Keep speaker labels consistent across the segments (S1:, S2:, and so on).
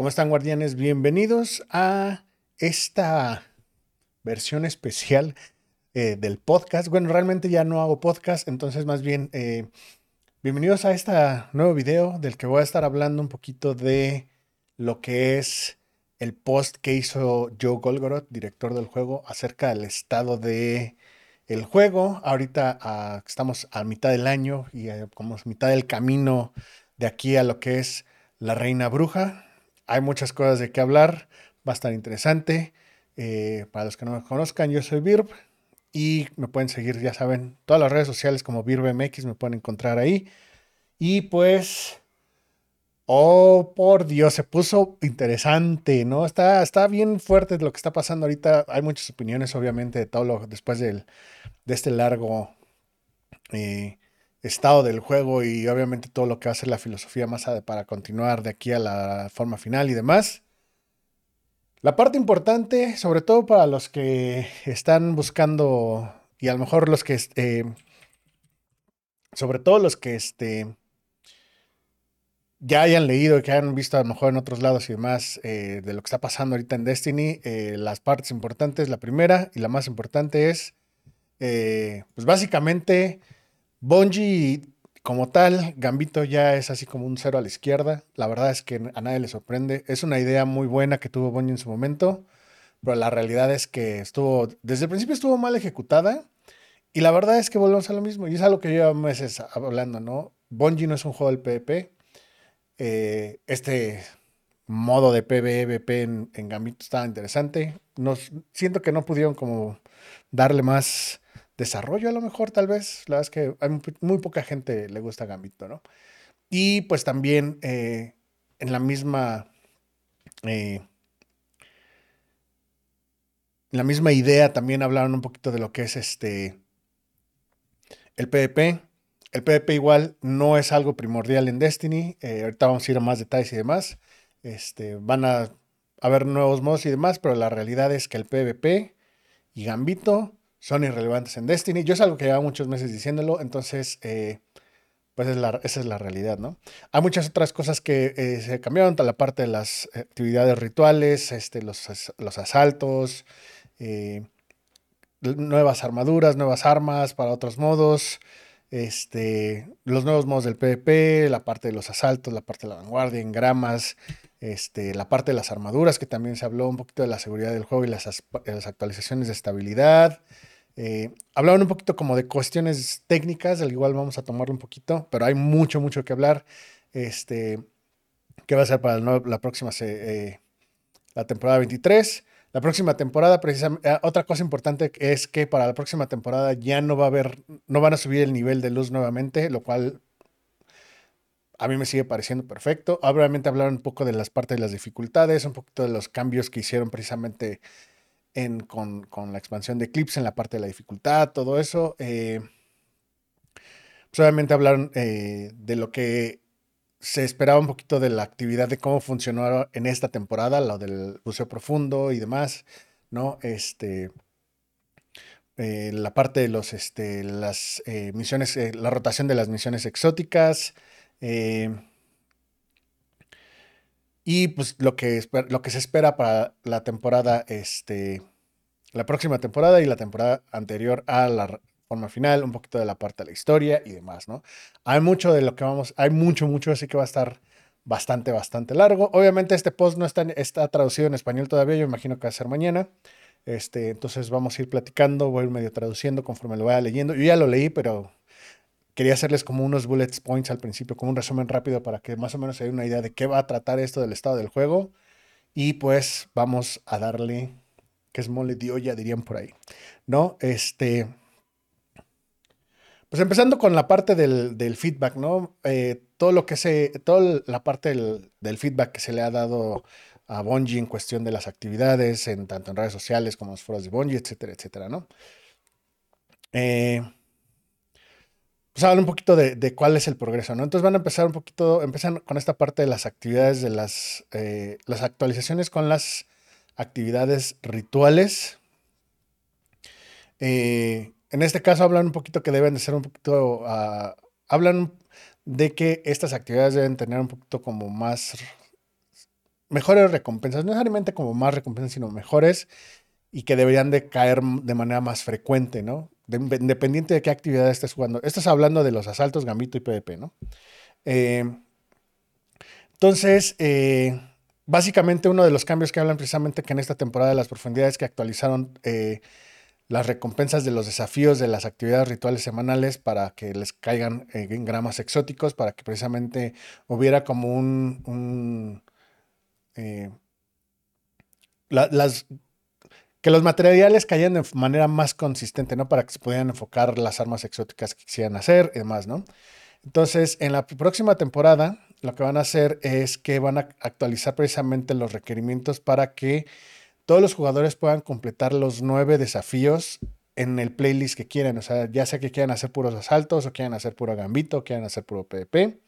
S1: ¿Cómo están guardianes? Bienvenidos a esta versión especial eh, del podcast. Bueno, realmente ya no hago podcast, entonces más bien eh, bienvenidos a este nuevo video del que voy a estar hablando un poquito de lo que es el post que hizo Joe Golgoroth, director del juego, acerca del estado de el juego. Ahorita ah, estamos a mitad del año y eh, como mitad del camino de aquí a lo que es la Reina Bruja. Hay muchas cosas de qué hablar, va a estar interesante. Eh, para los que no me conozcan, yo soy Virb y me pueden seguir, ya saben, todas las redes sociales como VirbMX me pueden encontrar ahí. Y pues Oh, por Dios, se puso interesante, ¿no? Está, está bien fuerte lo que está pasando ahorita. Hay muchas opiniones, obviamente, de todo después de este largo eh, estado del juego y obviamente todo lo que va a ser la filosofía más para continuar de aquí a la forma final y demás. La parte importante, sobre todo para los que están buscando y a lo mejor los que, eh, sobre todo los que, este, ya hayan leído y que hayan visto a lo mejor en otros lados y demás eh, de lo que está pasando ahorita en Destiny, eh, las partes importantes, la primera y la más importante es, eh, pues básicamente, Bungie como tal, Gambito ya es así como un cero a la izquierda. La verdad es que a nadie le sorprende. Es una idea muy buena que tuvo Bungie en su momento, pero la realidad es que estuvo, desde el principio estuvo mal ejecutada. Y la verdad es que volvemos a lo mismo. Y es algo que llevo meses hablando, ¿no? Bungie no es un juego del PvP eh, este modo de PvP en, en, Gambito estaba interesante. Siento que no pudieron como darle más desarrollo a lo mejor, tal vez. La verdad es que hay muy, poca gente le gusta Gambito, ¿no? Y pues también eh, en la misma... Eh, en la misma idea también hablaron un poquito de lo que es este el PvP el PvP igual no es algo primordial en Destiny. Eh, ahorita vamos a ir a más detalles y demás. Este, van a haber nuevos modos y demás, pero la realidad es que el PvP y Gambito son irrelevantes en Destiny. Yo es algo que lleva muchos meses diciéndolo, entonces, eh, pues esa es la realidad, ¿no? Hay muchas otras cosas que eh, se cambiaron, la parte de las actividades rituales, este, los, los asaltos, nuevas armaduras, nuevas armas para otros modos este, los nuevos modos del PvP, la parte de los asaltos, la parte de la vanguardia, engramas, este, la parte de las armaduras, que también se habló un poquito de la seguridad del juego y las, las actualizaciones de estabilidad. Eh, hablaban un poquito como de cuestiones técnicas, al igual vamos a tomarlo un poquito, pero hay mucho, mucho que hablar. Este, ¿Qué va a ser para la próxima, eh, la temporada 23? La próxima temporada, precisamente, ah, otra cosa importante es que para la próxima temporada ya no va a haber, no van a subir el nivel de luz nuevamente, lo cual a mí me sigue pareciendo perfecto. Obviamente hablaron un poco de las partes de las dificultades, un poquito de los cambios que hicieron precisamente con, la expansión de Eclipse en la parte de la dificultad, todo eso. Eh, pues obviamente hablaron eh, de lo que se esperaba un poquito de la actividad de cómo funcionó en esta temporada, lo del buceo profundo y demás, ¿no? Este, eh, la parte de los, este, las eh, misiones, eh, la rotación de las misiones exóticas. Y pues lo que, lo que se espera para la temporada, este, la próxima temporada y la temporada anterior a la, forma final, un poquito de la parte de la historia y demás, ¿no? Hay mucho de lo que vamos, hay mucho, mucho, así que va a estar bastante, bastante largo. Obviamente este post no está, está traducido en español todavía, yo imagino que va a ser mañana. Este, entonces vamos a ir platicando, voy a ir medio traduciendo conforme lo vaya leyendo. Yo ya lo leí, pero quería hacerles como unos bullet points al principio, como un resumen rápido para que más o menos se dé una idea de qué va a tratar esto del estado del juego. Y pues vamos a darle, que es mole de olla, dirían por ahí. ¿No? Este, pues empezando con la parte del, feedback, ¿no? Eh, todo lo que se, toda la parte del, feedback que se le ha dado a Bungie en cuestión de las actividades, en tanto en redes sociales como en los foros de Bungie, etcétera, etcétera, ¿no? Eh, pues un poquito de, cuál es el progreso, ¿no? Entonces van a empezar un poquito, empiezan con esta parte de las actividades, de las, eh, las actualizaciones con las actividades rituales. Eh, en este caso hablan un poquito que deben de ser un poquito, ah, hablan de que estas actividades deben tener un poquito como más mejores recompensas, no necesariamente como más recompensas, sino mejores y que deberían de caer de manera más frecuente, ¿no? Independiente de qué actividad estés jugando. Estás hablando de los asaltos, gambito y PvP, ¿no? Eh, entonces, eh, básicamente uno de los cambios que hablan precisamente que en esta temporada de las profundidades que actualizaron eh, las recompensas de los desafíos de las actividades rituales semanales para que les caigan en gramas exóticos, para que precisamente hubiera como un... las que los materiales caían de manera más consistente, ¿no? Para que se pudieran enfocar las armas exóticas que quisieran hacer y demás, ¿no? Entonces, en la próxima temporada, lo que van a hacer es que van a actualizar precisamente los requerimientos para que todos los jugadores puedan completar los nueve desafíos en el playlist que quieran. O sea, ya sea que quieran hacer puros asaltos, o quieran hacer puro gambito, o quieran hacer puro PvP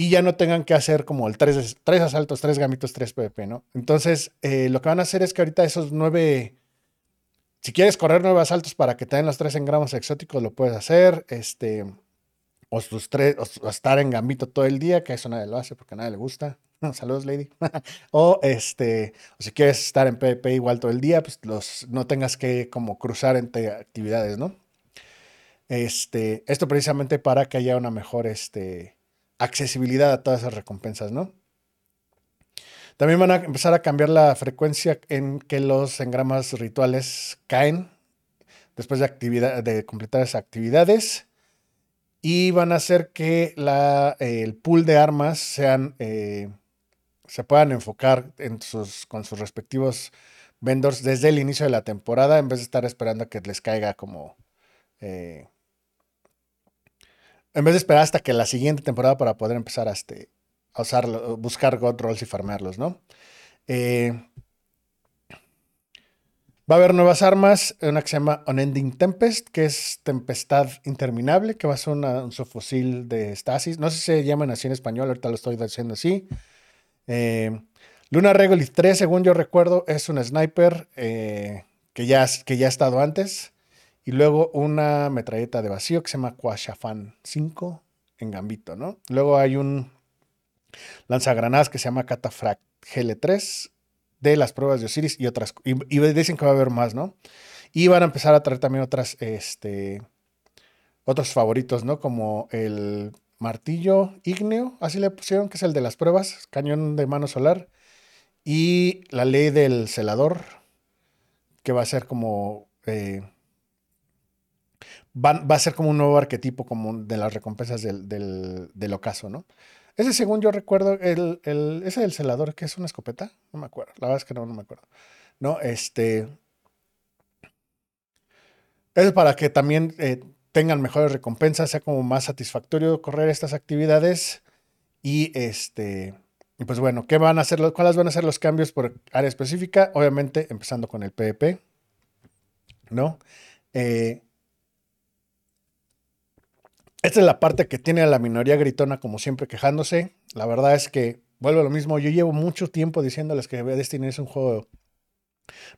S1: y ya no tengan que hacer como el tres, tres asaltos, tres gamitos, tres PvP, ¿no? Entonces, eh, lo que van a hacer es que ahorita esos nueve, si quieres correr nueve asaltos para que te den los tres engramos exóticos, lo puedes hacer, este, o sus tres, o, estar en gambito todo el día, que eso nadie lo hace porque a nadie le gusta. Saludos, lady. o este, o si quieres estar en PvP igual todo el día, pues los, no tengas que como cruzar entre actividades, ¿no? Este, esto precisamente para que haya una mejor, este, accesibilidad a todas esas recompensas, ¿no? También van a empezar a cambiar la frecuencia en que los engramas rituales caen después de, actividad, de completar esas actividades. Y van a hacer que la, el pool de armas sean, eh, se puedan enfocar con sus respectivos vendors desde el inicio de la temporada en vez de estar esperando a que les caiga como eh, en vez de esperar hasta que la siguiente temporada para poder empezar a, este, usarlo, buscar God Rolls y farmearlos, ¿no? Eh, va a haber nuevas armas, una que se llama Unending Tempest, que es tempestad interminable, que va a ser un subfusil de Stasis. No sé si se llaman así en español, ahorita lo estoy diciendo así. Eh, Luna Regolith 3, según yo recuerdo, es un sniper eh, que, ya, que ya ha estado antes. Y luego una metralleta de vacío que se llama Quashafan 5 en Gambito, ¿no? Luego hay un lanzagranadas que se llama Catafract GL3 de las pruebas de Osiris y otras. Y, dicen que va a haber más, ¿no? Y van a empezar a traer también otras, este, otros favoritos, ¿no? Como el martillo ígneo, así le pusieron, que es el de las pruebas, cañón de mano solar. Y la ley del celador, que va a ser como... Eh, va, a ser como un nuevo arquetipo como de las recompensas del, ocaso, ¿no? Ese, según yo recuerdo, el, ese del celador, que es una escopeta, no me acuerdo, la verdad es que no, no me acuerdo. No, este... Es para que también eh, tengan mejores recompensas, sea como más satisfactorio correr estas actividades. Y este, y pues bueno, ¿qué van a hacer? ¿Cuáles van a ser los cambios por área específica? Obviamente, empezando con el PvP, ¿no? Eh, esta es la parte que tiene a la minoría gritona como siempre quejándose. La verdad es que vuelvo a lo mismo. Yo llevo mucho tiempo diciéndoles que Destiny es un juego.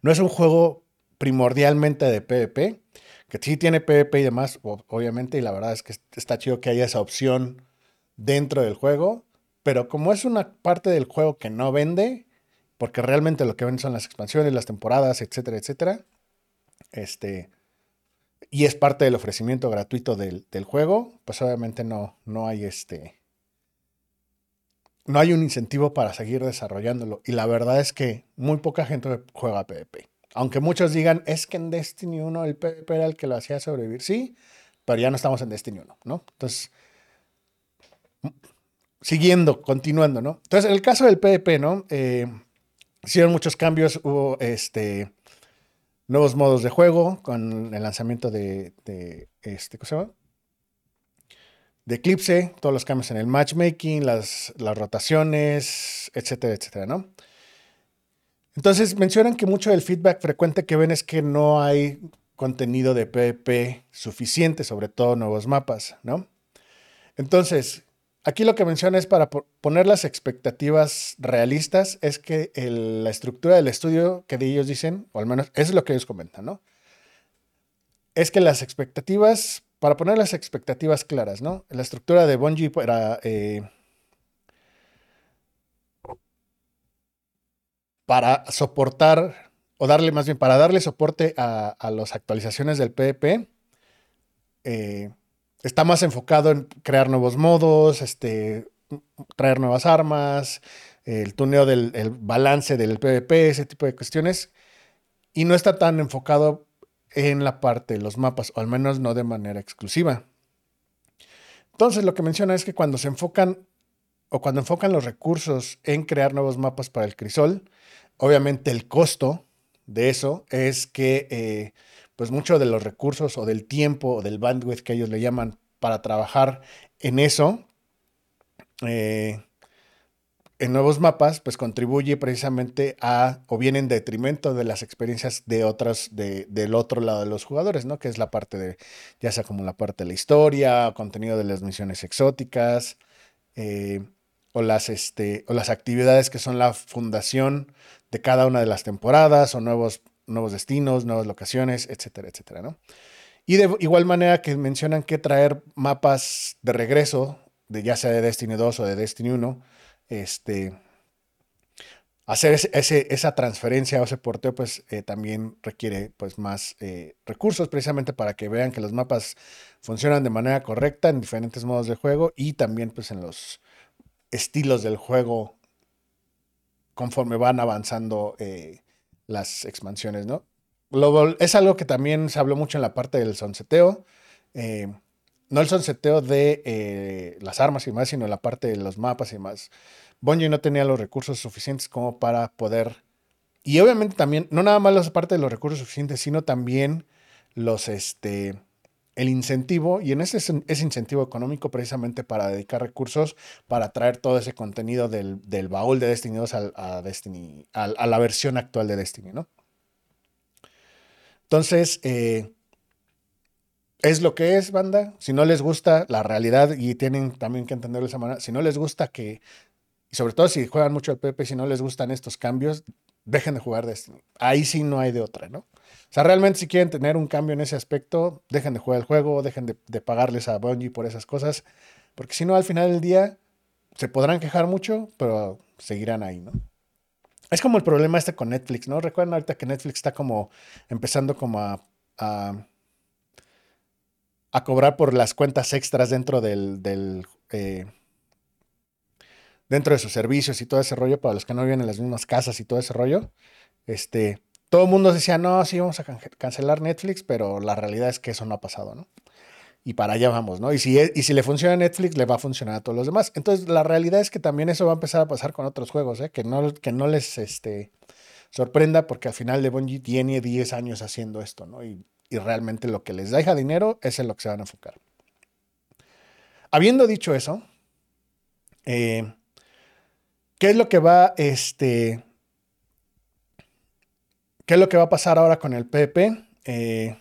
S1: No es un juego primordialmente de PvP, que sí tiene PvP y demás, obviamente, y la verdad es que está chido que haya esa opción dentro del juego, pero como es una parte del juego que no vende, porque realmente lo que vende son las expansiones, las temporadas, etcétera, etcétera, este, y es parte del ofrecimiento gratuito del, juego, pues obviamente no, no hay este. No hay un incentivo para seguir desarrollándolo. Y la verdad es que muy poca gente juega PvP. Aunque muchos digan, es que en Destiny 1 el PvP era el que lo hacía sobrevivir. Sí, pero ya no estamos en Destiny 1, ¿no? Entonces, siguiendo, continuando, ¿no? Entonces, en el caso del PvP, ¿no? Eh, hicieron muchos cambios, hubo este nuevos modos de juego con el lanzamiento de, este, ¿cómo se llama? De Eclipse, todos los cambios en el matchmaking, las, las rotaciones, etcétera, etcétera, ¿no? Entonces mencionan que mucho del feedback frecuente que ven es que no hay contenido de PvP suficiente, sobre todo nuevos mapas, ¿no? Entonces, Aquí lo que menciona es para poner las expectativas realistas, es que la estructura del estudio que ellos dicen, o al menos eso es lo que ellos comentan, ¿no? Es que las expectativas, para poner las expectativas claras, ¿no? La estructura de Bungie para... Eh, para soportar, o darle más bien, para darle soporte a, las actualizaciones del PvP, está más enfocado en crear nuevos modos, este, traer nuevas armas, el tuneo del balance del PvP, ese tipo de cuestiones. Y no está tan enfocado en la parte de los mapas, o al menos no de manera exclusiva. Entonces, lo que menciona es que cuando se enfocan o cuando enfocan los recursos en crear nuevos mapas para el crisol, obviamente el costo de eso es que eh, pues mucho de los recursos o del tiempo o del bandwidth que ellos le llaman para trabajar en eso, eh, en nuevos mapas, pues contribuye precisamente a, o viene en detrimento de las experiencias de otras, de, del otro lado de los jugadores, ¿no? Que es la parte de, ya sea como la parte de la historia, contenido de las misiones exóticas, eh, o, las, este, o las actividades que son la fundación de cada una de las temporadas, o nuevos, nuevos destinos, nuevas locaciones, etcétera, etcétera, ¿no? Y de igual manera que mencionan que traer mapas de regreso, de ya sea de Destiny 2 o de Destiny 1, este, hacer ese, esa transferencia o ese porteo, pues eh, también requiere pues, más eh, recursos precisamente para que vean que los mapas funcionan de manera correcta en diferentes modos de juego y también pues, en los estilos del juego conforme van avanzando eh, las expansiones, ¿no? es algo que también se habló mucho en la parte del sonseteo no el sonseteo de eh, las armas y más, sino la parte de los mapas y más. Bungie no tenía los recursos suficientes como para poder. Y obviamente también, no nada más la parte de los recursos suficientes, sino también los, este, el incentivo, y en ese, ese incentivo económico precisamente para dedicar recursos para traer todo ese contenido del, baúl de Destiny 2 a, Destiny, a, la versión actual de Destiny, ¿no? Entonces, eh, es lo que es, banda. Si no les gusta la realidad, y tienen también que entenderlo de esa manera, si no les gusta que, y sobre todo si juegan mucho al PP, si no les gustan estos cambios, dejen de jugar Destiny. Ahí sí no hay de otra, ¿no? O sea, realmente si quieren tener un cambio en ese aspecto, dejen de jugar el juego, dejen de, pagarles a Bungie por esas cosas, porque si no, al final del día se podrán quejar mucho, pero seguirán ahí, ¿no? Es como el problema este con Netflix, ¿no? Recuerden ahorita que Netflix está como empezando como a a cobrar por las cuentas extras dentro del, eh, dentro de sus servicios y todo ese rollo para los que no viven en las mismas casas y todo ese rollo. Este, todo el mundo decía, no, sí, vamos a cancelar Netflix, pero la realidad es que eso no ha pasado, ¿no? Y para allá vamos, ¿no? Y si, y si le funciona Netflix, le va a funcionar a todos los demás. Entonces, la realidad es que también eso va a empezar a pasar con otros juegos, ¿eh? Que no, que no les este, sorprenda porque al final de Bungie tiene 10 años haciendo esto, ¿no? Y y realmente lo que les deja dinero es en lo que se van a enfocar. Habiendo dicho eso, eh, ¿qué es lo que va este, ¿Qué es lo que va a pasar ahora con el PP? Eh,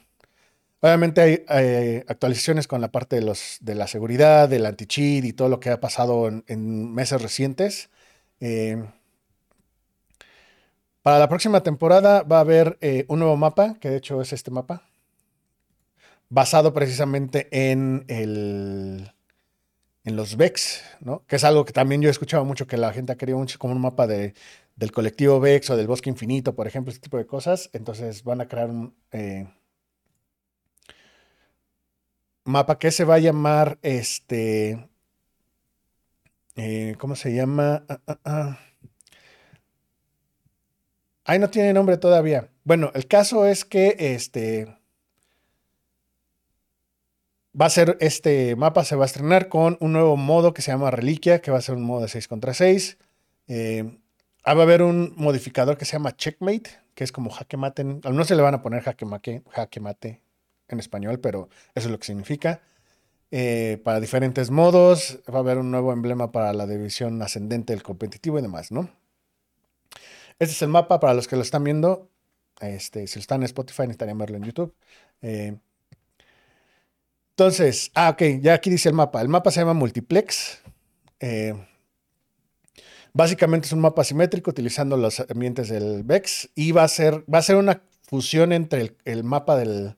S1: obviamente hay, actualizaciones con la parte de, la seguridad, del anti-cheat y todo lo que ha pasado en, meses recientes. Eh, para la próxima temporada va a haber un nuevo mapa, que de hecho es este mapa basado precisamente en, los VEX, que es algo que también yo he escuchado mucho que la gente ha querido mucho como un mapa de, del colectivo VEX o del bosque infinito, por ejemplo, este tipo de cosas. Entonces van a crear un eh, mapa que se va a llamar este. Eh, ¿Cómo se llama? Ah, ah, ah. Ahí no tiene nombre todavía. Bueno, el caso es que este va a ser, este mapa se va a estrenar con un nuevo modo que se llama Reliquia, que va a ser un modo de 6 contra 6. Eh, va a haber un modificador que se llama Checkmate, que es como jaque mate. No se le van a poner jaque mate, jaque mate en español, pero eso es lo que significa. Eh, para diferentes modos, va a haber un nuevo emblema para la división ascendente del competitivo y demás, ¿no? Este es el mapa para los que lo están viendo. Este, si están en Spotify, necesitarían verlo en YouTube. Eh, entonces, ah, ok, ya aquí dice el mapa. El mapa se llama Multiplex. Eh, básicamente es un mapa simétrico utilizando los ambientes del VEX y va a ser, va a ser una fusión entre el, mapa del,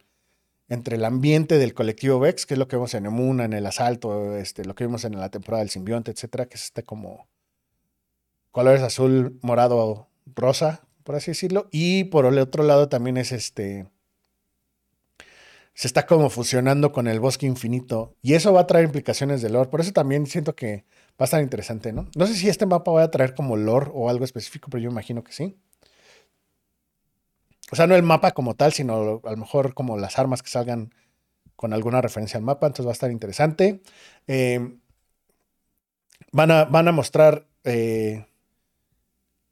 S1: entre el ambiente del colectivo VEX, que es lo que vemos en Emuna, en el asalto, este, lo que vimos en la temporada del simbionte, etcétera, que es este como colores azul, morado, rosa, por así decirlo. Y por el otro lado también es este. Se está como fusionando con el bosque infinito. Y eso va a traer implicaciones de lore. Por eso también siento que a estar interesante, ¿no? No sé si este mapa va a traer como lore o algo específico, pero yo imagino que sí. O sea, no el mapa como tal, sino a lo mejor como las armas que salgan con alguna referencia al mapa. Entonces va a estar interesante. Eh, van, a, van, a, mostrar eh,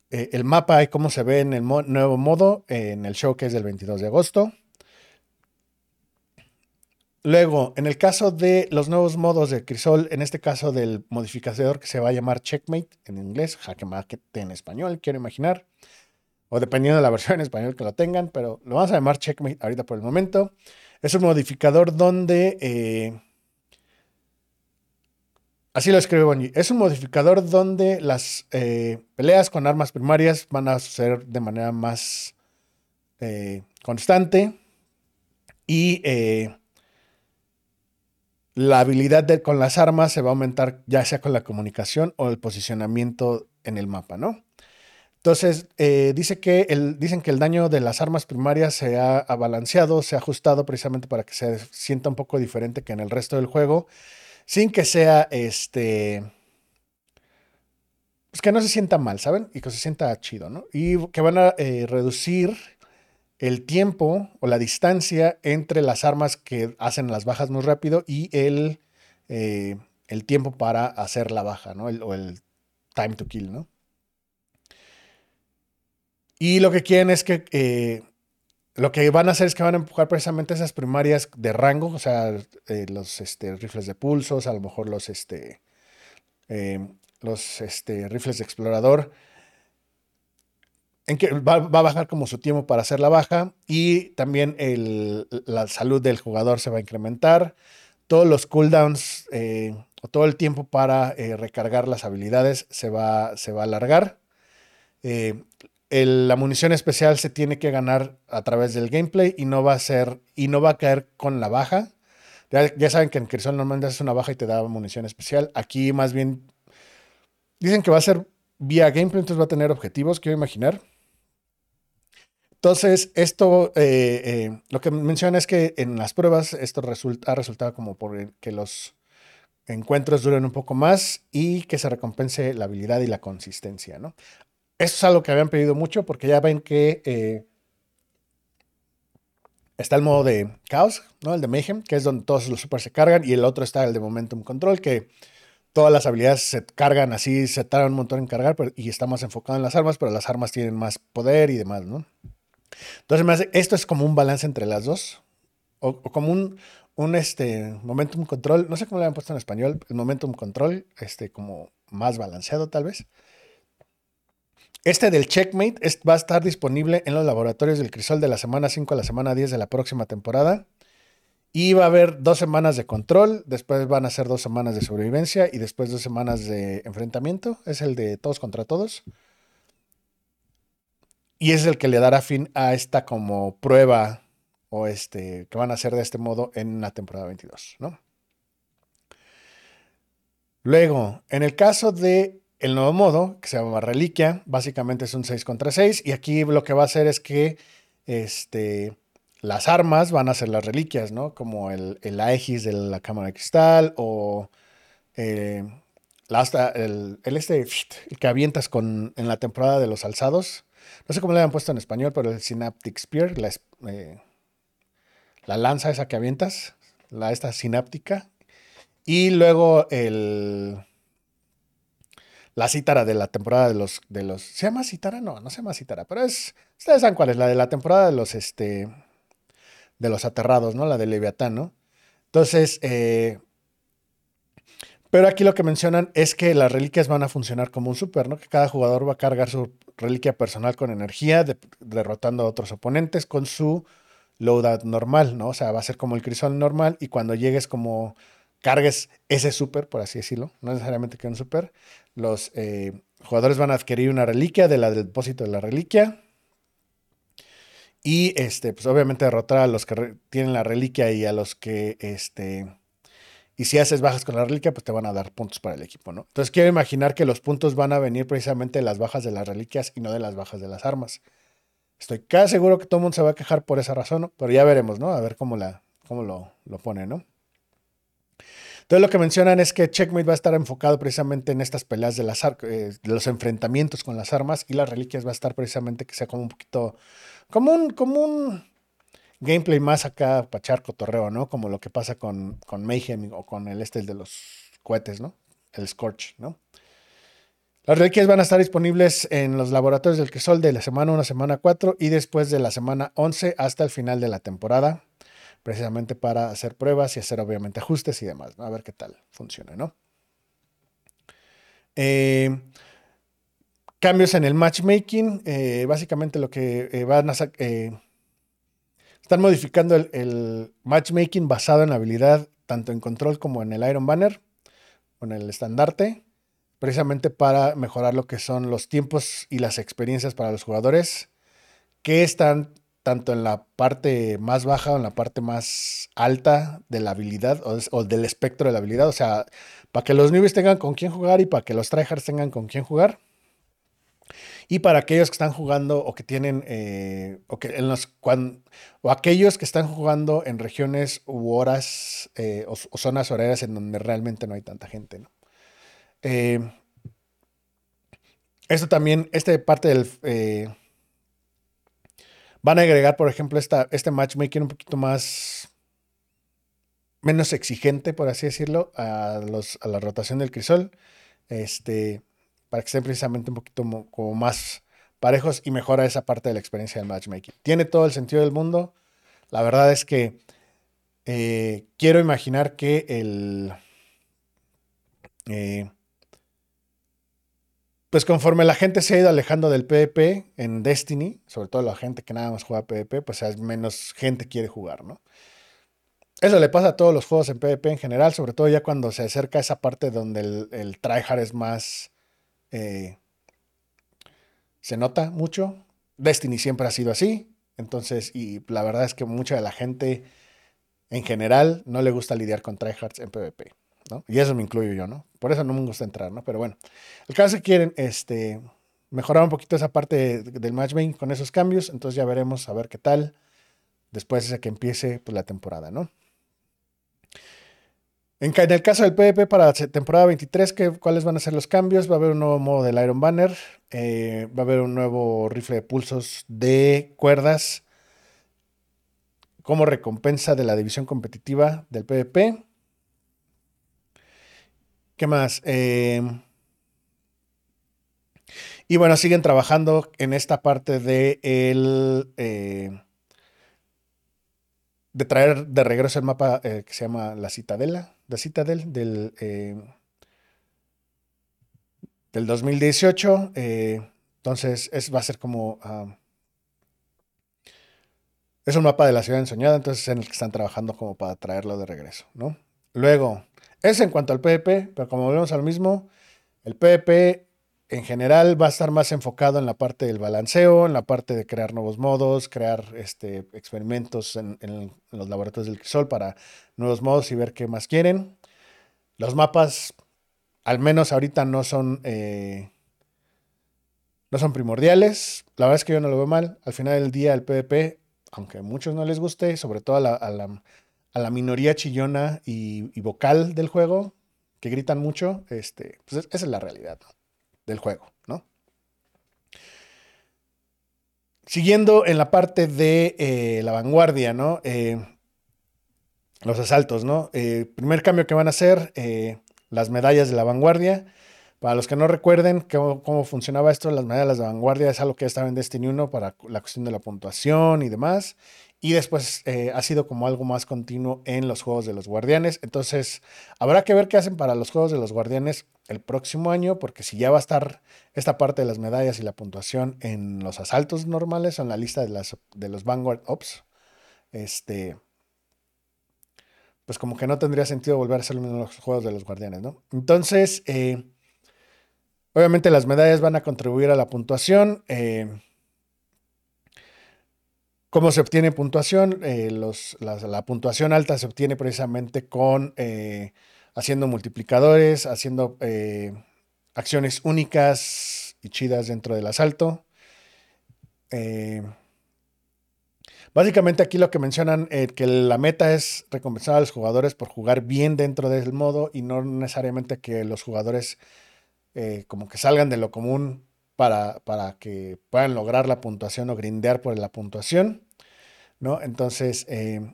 S1: eh, el mapa y cómo se ve en el nuevo modo en el show que es del 22 de agosto. Luego, en el caso de los nuevos modos de Crisol, en este caso del modificador que se va a llamar Checkmate en inglés, jaque mate en español, quiero imaginar, o dependiendo de la versión en español que lo tengan, pero lo vamos a llamar Checkmate ahorita por el momento. Es un modificador donde eh, Así lo escribe Bonnie. Es un modificador donde las eh, peleas con armas primarias van a ser de manera más eh, constante y la habilidad con las armas se va a aumentar ya sea con la comunicación o el posicionamiento en el mapa, ¿no? Entonces, dice que el, dicen que el daño de las armas primarias se ha, ha balanceado, se ha ajustado precisamente para que se sienta un poco diferente que en el resto del juego sin que sea este. Pues que no se sienta mal, ¿saben? Y que se sienta chido, ¿no? Y que van a eh, reducir el tiempo o la distancia entre las armas que hacen las bajas muy rápido y el, eh, el tiempo para hacer la baja, ¿no? o el time to kill, ¿no? Y lo que quieren es que eh, lo que van a hacer es que van a empujar precisamente esas primarias de rango, o sea, eh, los este, rifles de pulsos, a lo mejor los, este, los este, rifles de explorador, en que va, a bajar como su tiempo para hacer la baja y también la salud del jugador se va a incrementar. Todos los cooldowns eh, o todo el tiempo para eh, recargar las habilidades se va, se va a alargar la munición especial se tiene que ganar a través del gameplay y no va a ser y no va a caer con la baja. Ya, saben que en Crisol normalmente haces una baja y te da munición especial. Aquí más bien dicen que va a ser vía gameplay, entonces va a tener objetivos, quiero imaginar. Entonces, esto, eh, eh, lo que menciona es que en las pruebas esto ha resultado como por que los encuentros duren un poco más y que se recompense la habilidad y la consistencia, ¿no? Eso es algo que habían pedido mucho porque ya ven que eh, está el modo de caos, ¿no? El de Mayhem, que es donde todos los super se cargan, y el otro está el de Momentum Control, que todas las habilidades se cargan así, se tardan un montón en cargar y está más enfocado en las armas, pero las armas tienen más poder y demás, ¿no? Entonces, esto es como un balance entre las dos, o, como un, un este, Momentum Control, no sé cómo le han puesto en español, el Momentum Control, este, como más balanceado tal vez. Este del Checkmate va a estar disponible en los laboratorios del Crisol de la semana 5 a la semana 10 de la próxima temporada. Y va a haber dos semanas de control, después van a ser dos semanas de sobrevivencia y después dos semanas de enfrentamiento. Es el de todos contra todos. Y es el que le dará fin a esta como prueba o este que van a hacer de este modo en la temporada 22, ¿no? Luego, en el caso de el nuevo modo, que se llama Reliquia, básicamente es un 6 contra 6. Y aquí lo que va a hacer es que este, las armas van a ser las reliquias, ¿no? Como el, el Aegis de la cámara de cristal o eh, el, el, este, que avientas con, en la temporada de los alzados. No sé cómo le han puesto en español, pero el Synaptic Spear, la, eh, la lanza esa que avientas, la esta sináptica. Y luego el la cítara de la temporada de los, de los. ¿Se llama cítara? No, no se llama cítara, pero es. Ustedes saben cuál es, la de la temporada de los este. De los aterrados, ¿no? La de Leviatán, ¿no? Entonces, eh, pero aquí lo que mencionan es que las reliquias van a funcionar como un super, ¿no? Que cada jugador va a cargar su reliquia personal con energía, derrotando a otros oponentes con su loadout normal, ¿no? O sea, va a ser como el crisol normal y cuando llegues como cargues ese super, por así decirlo, no necesariamente que un super, los eh, jugadores van a adquirir una reliquia de la del depósito de la reliquia. Y este, pues obviamente derrotar a los que tienen la reliquia y a los que este, Y si haces bajas con la reliquia, pues te van a dar puntos para el equipo, ¿no? Entonces quiero imaginar que los puntos van a venir precisamente de las bajas de las reliquias y no de las bajas de las armas. Estoy casi seguro que todo el mundo se va a quejar por esa razón, pero ya veremos, ¿no? A ver cómo, la, cómo lo, lo pone, ¿no? Entonces lo que mencionan es que Checkmate va a estar enfocado precisamente en estas peleas de, las eh, de los enfrentamientos con las armas y las reliquias va a estar precisamente que sea como un poquito, como un, como un gameplay más acá para echar cotorreo, ¿no? Como lo que pasa con, con Mayhem o con el este de los cohetes, ¿no? El Scorch, ¿no? Las reliquias van a estar disponibles en los laboratorios del Crisol de la semana 1 a semana 4 y después de la semana 11 hasta el final de la temporada, precisamente para hacer pruebas y hacer obviamente ajustes y demás, ¿no? A ver qué tal funciona, ¿no? Eh, cambios en el matchmaking, eh, básicamente lo que eh, van a están modificando el, matchmaking basado en la habilidad tanto en control como en el Iron Banner, con el estandarte, precisamente para mejorar lo que son los tiempos y las experiencias para los jugadores que están tanto en la parte más baja o en la parte más alta de la habilidad o, del espectro de la habilidad. O sea, para que los newbies tengan con quién jugar y para que los tryhards tengan con quién jugar. Y para aquellos que están jugando o que tienen, eh, o, que en los, o aquellos que están jugando en regiones u horas eh, o, zonas horarias en donde realmente no hay tanta gente. Eh, esto también, esta parte del... van a agregar, por ejemplo, esta, este matchmaking un poquito más menos exigente, por así decirlo, a, los, a la rotación del crisol. Este, para que estén precisamente un poquito como más parejos y mejora esa parte de la experiencia del matchmaking. Tiene todo el sentido del mundo. La verdad es que eh, quiero imaginar que el... Eh, pues conforme la gente se ha ido alejando del PvP en Destiny, sobre todo la gente que nada más juega PvP, pues menos gente quiere jugar, ¿no? Eso le pasa a todos los juegos en PvP en general, sobre todo ya cuando se acerca esa parte donde el, el tryhard es más eh, se nota mucho. Destiny siempre ha sido así. Entonces, y la verdad es que mucha de la gente en general no le gusta lidiar con tryhards en PvP. ¿no? Y eso me incluyo yo, ¿no? Por eso no me gusta entrar, ¿no? Pero bueno, el caso que quieren este, mejorar un poquito esa parte del matchmaking con esos cambios. Entonces ya veremos a ver qué tal después de que empiece pues, la temporada, ¿no? En, el caso del PvP para temporada 23, ¿cuáles van a ser los cambios? Va a haber un nuevo modo del Iron Banner, eh, va a haber un nuevo rifle de pulsos de cuerdas como recompensa de la división competitiva del PvP. ¿Qué más? Em, y bueno, siguen trabajando en esta parte de. Eh, traer de regreso el mapa eh, que se llama La Citadela, la Citadel del, eh, del 2018. Eh, entonces es, va a ser como... Ah, es un mapa de la ciudad ensoñada, entonces es en el que están trabajando como para traerlo de regreso, ¿no? Luego, es en cuanto al PvP, pero como vemos al mismo, el PvP en general va a estar más enfocado en la parte del balanceo, en la parte de crear nuevos modos, crear este, experimentos en, los laboratorios del Crisol para nuevos modos y ver qué más quieren. Los mapas, al menos ahorita, no son, eh, no son primordiales. La verdad es que yo no lo veo mal. Al final del día, el PvP, aunque a muchos no les guste, sobre todo a la, minoría chillona y, vocal del juego, que gritan mucho, este, pues esa es la realidad. ¿no? Del juego, ¿no? Siguiendo en la parte de eh, la vanguardia, ¿no? Eh, los asaltos, ¿no? Eh, primer cambio que van a hacer, las medallas de la vanguardia. Para los que no recuerden cómo, cómo, funcionaba esto, las medallas de vanguardia es algo que estaba en Destiny 1 para la cuestión de la puntuación y demás. Y después eh, ha sido como algo más continuo en los juegos de los guardianes. Entonces, habrá que ver qué hacen para los juegos de los guardianes el próximo año, porque si ya va a estar esta parte de las medallas y la puntuación en los asaltos normales en la lista de, las, de los Vanguard Ops, este, pues como que no tendría sentido volver a hacerlo en los juegos de los guardianes, ¿no? Entonces, eh, obviamente las medallas van a contribuir a la puntuación. Eh, ¿Cómo se obtiene puntuación? Eh, la, puntuación alta se obtiene precisamente con eh, haciendo multiplicadores, haciendo eh, acciones únicas y chidas dentro del asalto. básicamente aquí lo que mencionan es que la meta es recompensar a los jugadores por jugar bien dentro del modo y no necesariamente que los jugadores como que salgan de lo común para, que puedan lograr la puntuación o grindear por la puntuación, ¿no? Entonces, eh,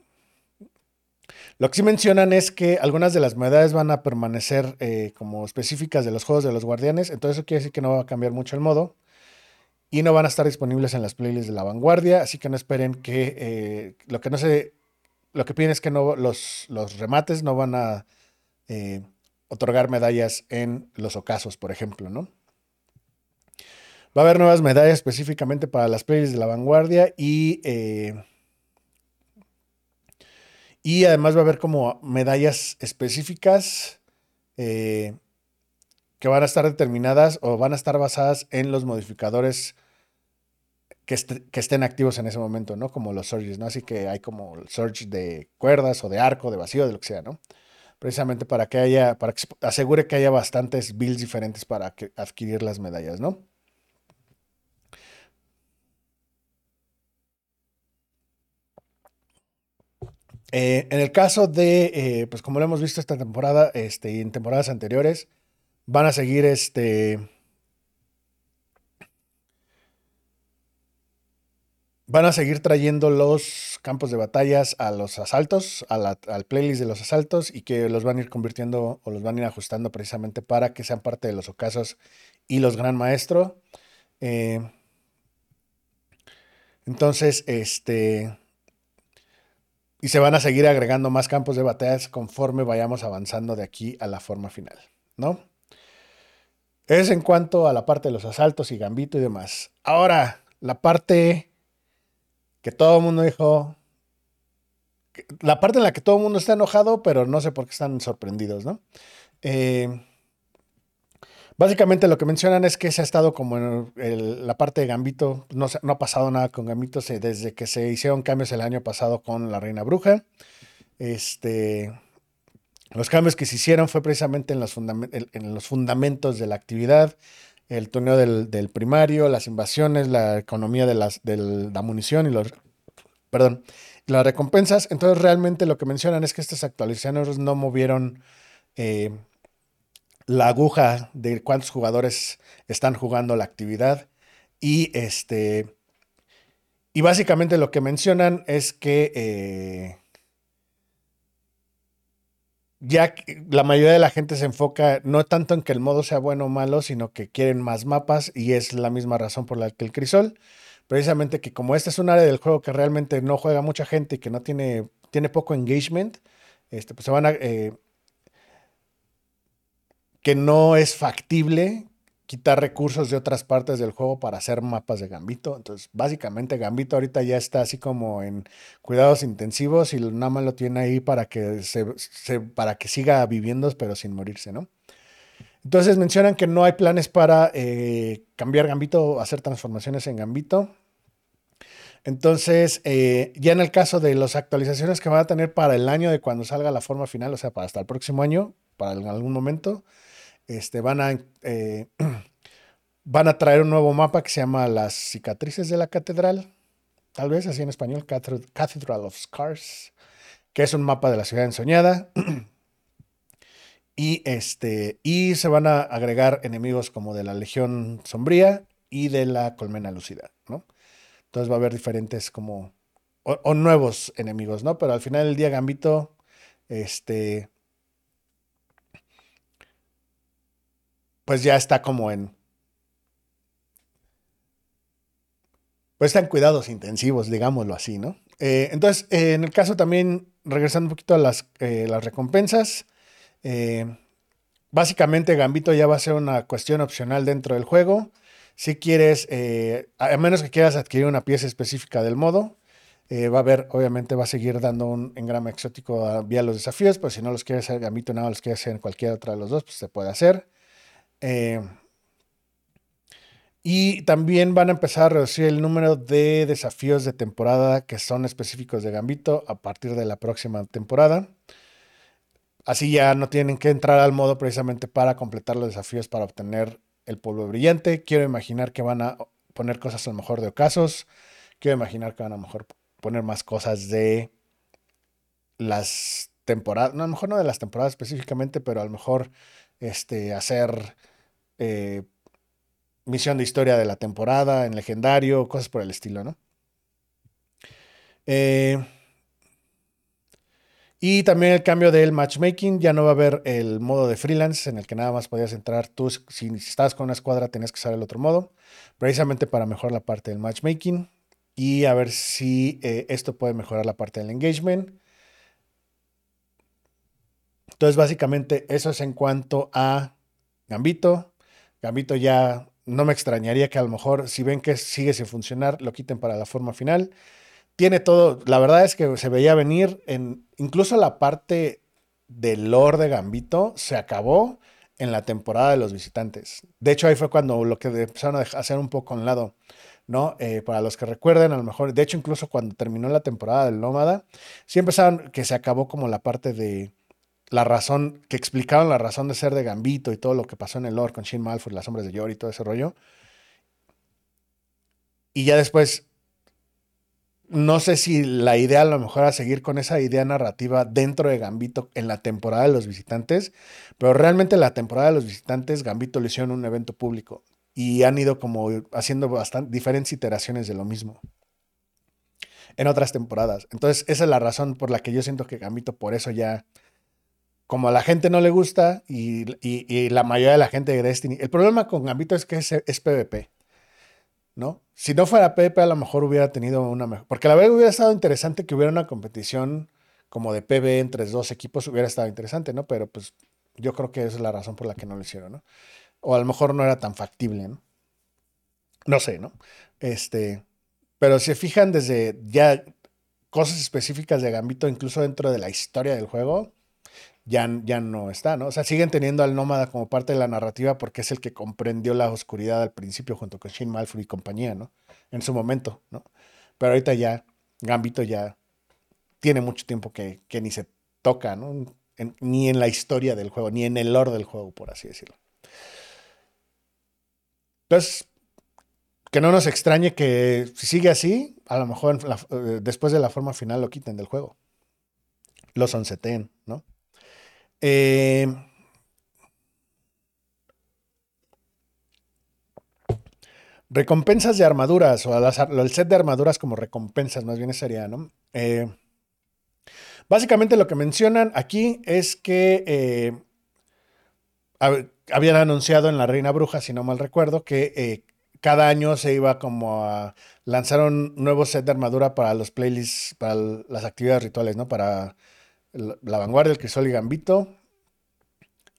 S1: lo que sí mencionan es que algunas de las medallas van a permanecer eh, como específicas de los juegos de los guardianes, entonces eso quiere decir que no va a cambiar mucho el modo y no van a estar disponibles en las playlists de la vanguardia, así que no esperen que eh, lo que no se, lo que piden es que no, los, los remates no van a otorgar medallas en los ocasos, por ejemplo, ¿no? Va a haber nuevas medallas específicamente para las playlists de la vanguardia y, eh, y además va a haber como medallas específicas eh, que van a estar determinadas o van a estar basadas en los modificadores que, estén activos en ese momento, ¿no? Como los surges, ¿no? Así que hay como el surge de cuerdas o de arco, de vacío, de lo que sea, ¿no? Precisamente para que haya, para que asegure que haya bastantes builds diferentes para adquirir las medallas, ¿no? Eh, en el caso de, eh, pues como lo hemos visto esta temporada este, y en temporadas anteriores, van a seguir este. Van a seguir trayendo los campos de batallas a los asaltos, al playlist de los asaltos y que los van a ir convirtiendo o los van a ir ajustando precisamente para que sean parte de los ocasos y los gran maestro. Eh, entonces, este y se van a seguir agregando más campos de batallas conforme vayamos avanzando de aquí a la forma final, ¿no? Es en cuanto a la parte de los asaltos y gambito y demás. Ahora, la parte que todo el mundo dijo, la parte en la que todo el mundo está enojado, pero no sé por qué están sorprendidos, ¿no? Eh, Básicamente lo que mencionan es que se ha estado como en la parte de Gambito, no, no ha pasado nada con Gambito desde que se hicieron cambios el año pasado con la Reina Bruja. Este, los cambios que se hicieron fue precisamente en los, en los fundamentos de la actividad, el torneo del, primario, las invasiones, la economía de, las, la munición y los, perdón, las recompensas. Entonces realmente lo que mencionan es que estas actualizaciones no movieron... Eh, la aguja de cuántos jugadores están jugando la actividad. Y este y básicamente lo que mencionan es que eh, ya la mayoría de la gente se enfoca no tanto en que el modo sea bueno o malo, sino que quieren más mapas y es la misma razón por la que el crisol, precisamente que como este es un área del juego que realmente no juega mucha gente y que no tiene, tiene poco engagement, este, pues se van a, eh, que no es factible quitar recursos de otras partes del juego para hacer mapas de Gambito. Entonces, básicamente Gambito ahorita ya está así como en cuidados intensivos y nada más lo tiene ahí para que, se, para que siga viviendo, pero sin morirse, ¿no? Entonces mencionan que no hay planes para eh, cambiar Gambito hacer transformaciones en Gambito. Entonces, eh, ya en el caso de las actualizaciones que van a tener para el año de cuando salga la forma final, o sea, para hasta el próximo año, para algún momento, este, van, a, eh, van a traer un nuevo mapa que se llama Las cicatrices de la catedral, tal vez así en español, Cathedral of Scars, que es un mapa de la ciudad ensoñada. y, este, y se van a agregar enemigos como de la Legión Sombría y de la Colmena Lucida, ¿no? Entonces va a haber diferentes como, o, o nuevos enemigos, ¿no? Pero al final del día Gambito, este, pues ya está como en... Pues en cuidados intensivos, digámoslo así, ¿no? Eh, entonces, eh, en el caso también, regresando un poquito a las, eh, las recompensas, básicamente Gambito ya va a ser una cuestión opcional dentro del juego. Si quieres, a menos que quieras adquirir una pieza específica del modo, va a haber, obviamente va a seguir dando un engrama exótico vía los desafíos, pues si no los quieres hacer Gambito, nada los quieres hacer en cualquier otra de los dos, pues se puede hacer. Eh, Y también van a empezar a reducir el número de desafíos de temporada que son específicos de Gambito a partir de la próxima temporada. Así ya no tienen que entrar al modo precisamente para completar los desafíos para obtener el polvo brillante. Quiero imaginar que van a poner cosas a lo mejor de ocasos. Quiero imaginar que van a lo mejor poner más cosas de las temporadas. No, a lo mejor no de las temporadas específicamente, pero a lo mejor este, hacer eh, misión de historia de la temporada, en legendario, cosas por el estilo, ¿no? Eh, y también el cambio del matchmaking, ya no va a haber el modo de freelance en el que nada más podías entrar tú, si estabas con una escuadra tenías que usar el otro modo, precisamente para mejorar la parte del matchmaking y a ver si eh, esto puede mejorar la parte del engagement. Entonces básicamente eso es en cuanto a Gambito. Gambito ya no me extrañaría que a lo mejor, si ven que sigue sin funcionar, lo quiten para la forma final. Tiene todo, la verdad es que se veía venir en incluso la parte del lore de Gambito se acabó en la temporada de los visitantes. De hecho, ahí fue cuando lo que empezaron a hacer un poco a un lado, ¿no? Eh, para los que recuerden, a lo mejor, de hecho, incluso cuando terminó la temporada del Nómada, sí empezaron que se acabó como la parte de la razón, que explicaron la razón de ser de Gambito y todo lo que pasó en el lore con Shin Malfoy, las hombres de Yori y todo ese rollo. Y ya después, no sé si la idea a lo mejor era seguir con esa idea narrativa dentro de Gambito en la temporada de los visitantes, pero realmente en la temporada de los visitantes Gambito le hicieron un evento público y han ido como haciendo bastante diferentes iteraciones de lo mismo en otras temporadas. Entonces, esa es la razón por la que yo siento que Gambito por eso ya como a la gente no le gusta y, la mayoría de la gente de Destiny. El problema con Gambito es que es, PvP. ¿No? Si no fuera PvP, a lo mejor hubiera tenido una mejor. Porque la verdad hubiera estado interesante que hubiera una competición como de PvE entre dos equipos, hubiera estado interesante, ¿no? Pero pues yo creo que esa es la razón por la que no lo hicieron, ¿no? O a lo mejor no era tan factible, ¿no? No sé, ¿no? Este. Pero si fijan desde ya cosas específicas de Gambito, incluso dentro de la historia del juego, ya, ya no está, ¿no? O sea, siguen teniendo al nómada como parte de la narrativa porque es el que comprendió la oscuridad al principio junto con Shin Malfoy y compañía, ¿no? En su momento, ¿no? Pero ahorita ya, Gambito ya tiene mucho tiempo que, ni se toca, ¿no? ni en la historia del juego, ni en el lore del juego, por así decirlo. Entonces, que no nos extrañe que si sigue así, a lo mejor eh, después de la forma final lo quiten del juego. Los onceteen. Eh, recompensas de armaduras, o el set de armaduras como recompensas, más bien sería, ¿no? Eh, básicamente lo que mencionan aquí es que eh, habían anunciado en La Reina Bruja, si no mal recuerdo, que cada año se iba como a lanzar un nuevo set de armadura para los playlists, para las actividades rituales, ¿no? Para la Vanguardia, el Crisol y Gambito.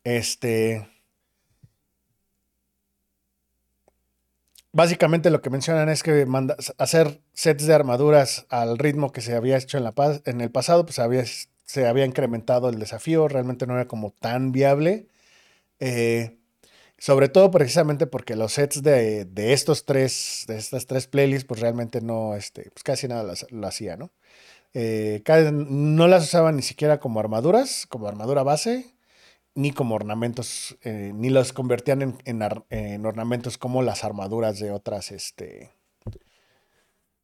S1: Este. Básicamente lo que mencionan es que hacer sets de armaduras al ritmo que se había hecho en, la, en el pasado, pues había, se había incrementado el desafío, realmente no era como tan viable. Eh, sobre todo precisamente porque los sets de, estos tres, de estas tres playlists, pues realmente no, este, pues casi nada lo hacía, ¿no? Eh, no las usaban ni siquiera como armaduras, como armadura base, ni como ornamentos, eh, ni los convertían en, ornamentos como las armaduras de otras, este,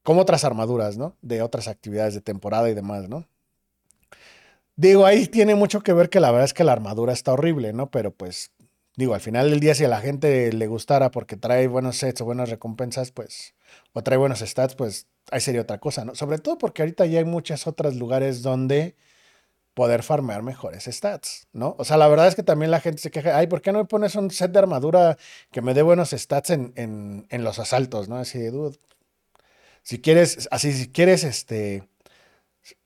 S1: como otras armaduras, ¿no? De otras actividades de temporada y demás, ¿no? Digo, ahí tiene mucho que ver que la verdad es que la armadura está horrible, ¿no? Pero pues, digo, al final del día, si a la gente le gustara porque trae buenos sets o buenas recompensas, pues, o trae buenos stats, pues ahí sería otra cosa, ¿no? Sobre todo porque ahorita ya hay muchos otros lugares donde poder farmear mejores stats, ¿no? O sea, la verdad es que también la gente se queja, ay, ¿por qué no me pones un set de armadura que me dé buenos stats en, los asaltos, ¿no? Así de, dude, si quieres, así, si quieres, este,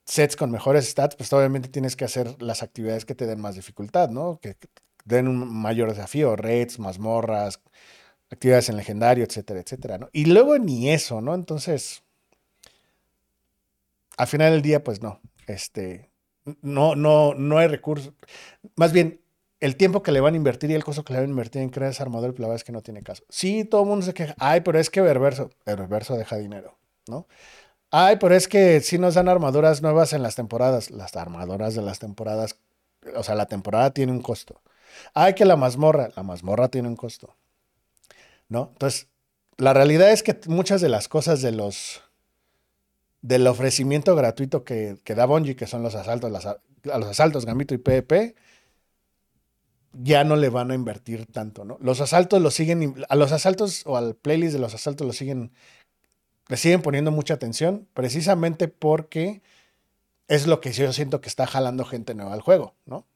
S1: sets con mejores stats, pues obviamente tienes que hacer las actividades que te den más dificultad, ¿no? Que, den un mayor desafío, raids, mazmorras, actividades en legendario, etcétera, etcétera, ¿no? Y luego ni eso, ¿no? Entonces, al final del día, pues no, este, no, no, no hay recursos. Más bien, el tiempo que le van a invertir y el costo que le van a invertir en crear esa armadura, pues la verdad es que no tiene caso. Sí, todo el mundo se queja, ay, pero es que Berverso, Berverso deja dinero, ¿no? Ay, pero es que si nos dan armaduras nuevas en las temporadas, las armaduras de las temporadas, o sea, la temporada tiene un costo. Ay, que la mazmorra, la mazmorra tiene un costo, ¿no? Entonces, la realidad es que muchas de las cosas de los del ofrecimiento gratuito que, que da Bungie, que son los asaltos, a los asaltos Gambito y PvP, ya no le van a invertir tanto, ¿no? Los asaltos lo siguen, a los asaltos o al playlist de los asaltos lo siguen, le siguen poniendo mucha atención, precisamente porque es lo que yo siento que está jalando gente nueva al juego, ¿no?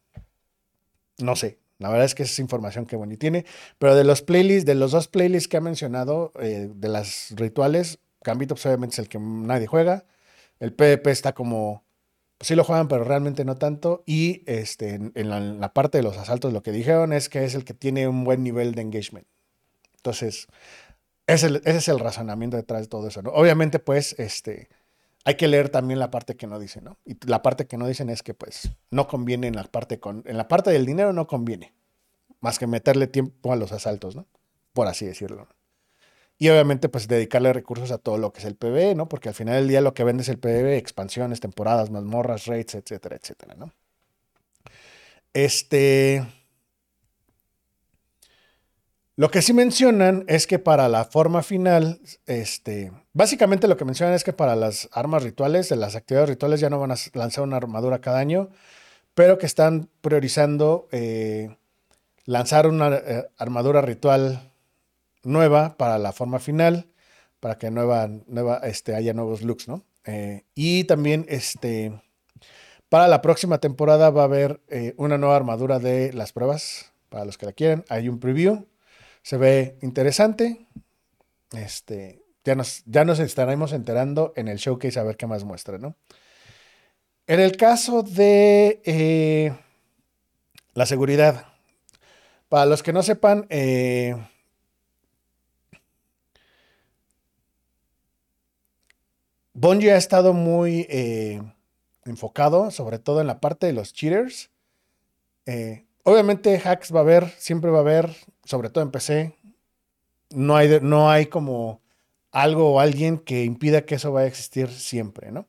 S1: No sé, la verdad es que es información que Bonnie tiene, pero de los playlists, de los dos playlists que ha mencionado, eh, de las rituales, Gambito pues, obviamente es el que nadie juega, el PvP está como sí lo juegan, pero realmente no tanto. Y este, en, la, parte de los asaltos lo que dijeron es que es el que tiene un buen nivel de engagement. Entonces, ese, es el razonamiento detrás de todo eso. Obviamente, pues, este, hay que leer también la parte que no dicen, ¿no? Y la parte que no dicen es que, pues, no conviene en la parte, con, en la parte del dinero, no conviene. Más que meterle tiempo a los asaltos, ¿no? Por así decirlo. Y obviamente, pues dedicarle recursos a todo lo que es el PvE, ¿no? Porque al final del día lo que vende es el PvE, expansiones, temporadas, mazmorras, raids, etcétera, etcétera, ¿no? Este. Lo que sí mencionan es que para la forma final, este, básicamente lo que mencionan es que para las armas rituales, de las actividades rituales, ya no van a lanzar una armadura cada año, pero que están priorizando eh, lanzar una eh, armadura ritual nueva para la forma final, para que nueva, nueva, este, haya nuevos looks, ¿no? Eh, y también este, para la próxima temporada va a haber una nueva armadura de las pruebas, para los que la quieren. Hay un preview, se ve interesante. Este, ya, nos, ya nos estaremos enterando en el showcase a ver qué más muestra, ¿no? En el caso de eh, la seguridad, para los que no sepan, Bungie ha estado muy eh, enfocado, sobre todo en la parte de los cheaters. Eh, obviamente hacks va a haber, siempre va a haber, sobre todo en PC. No hay, no hay como algo o alguien que impida que eso vaya a existir siempre, ¿no?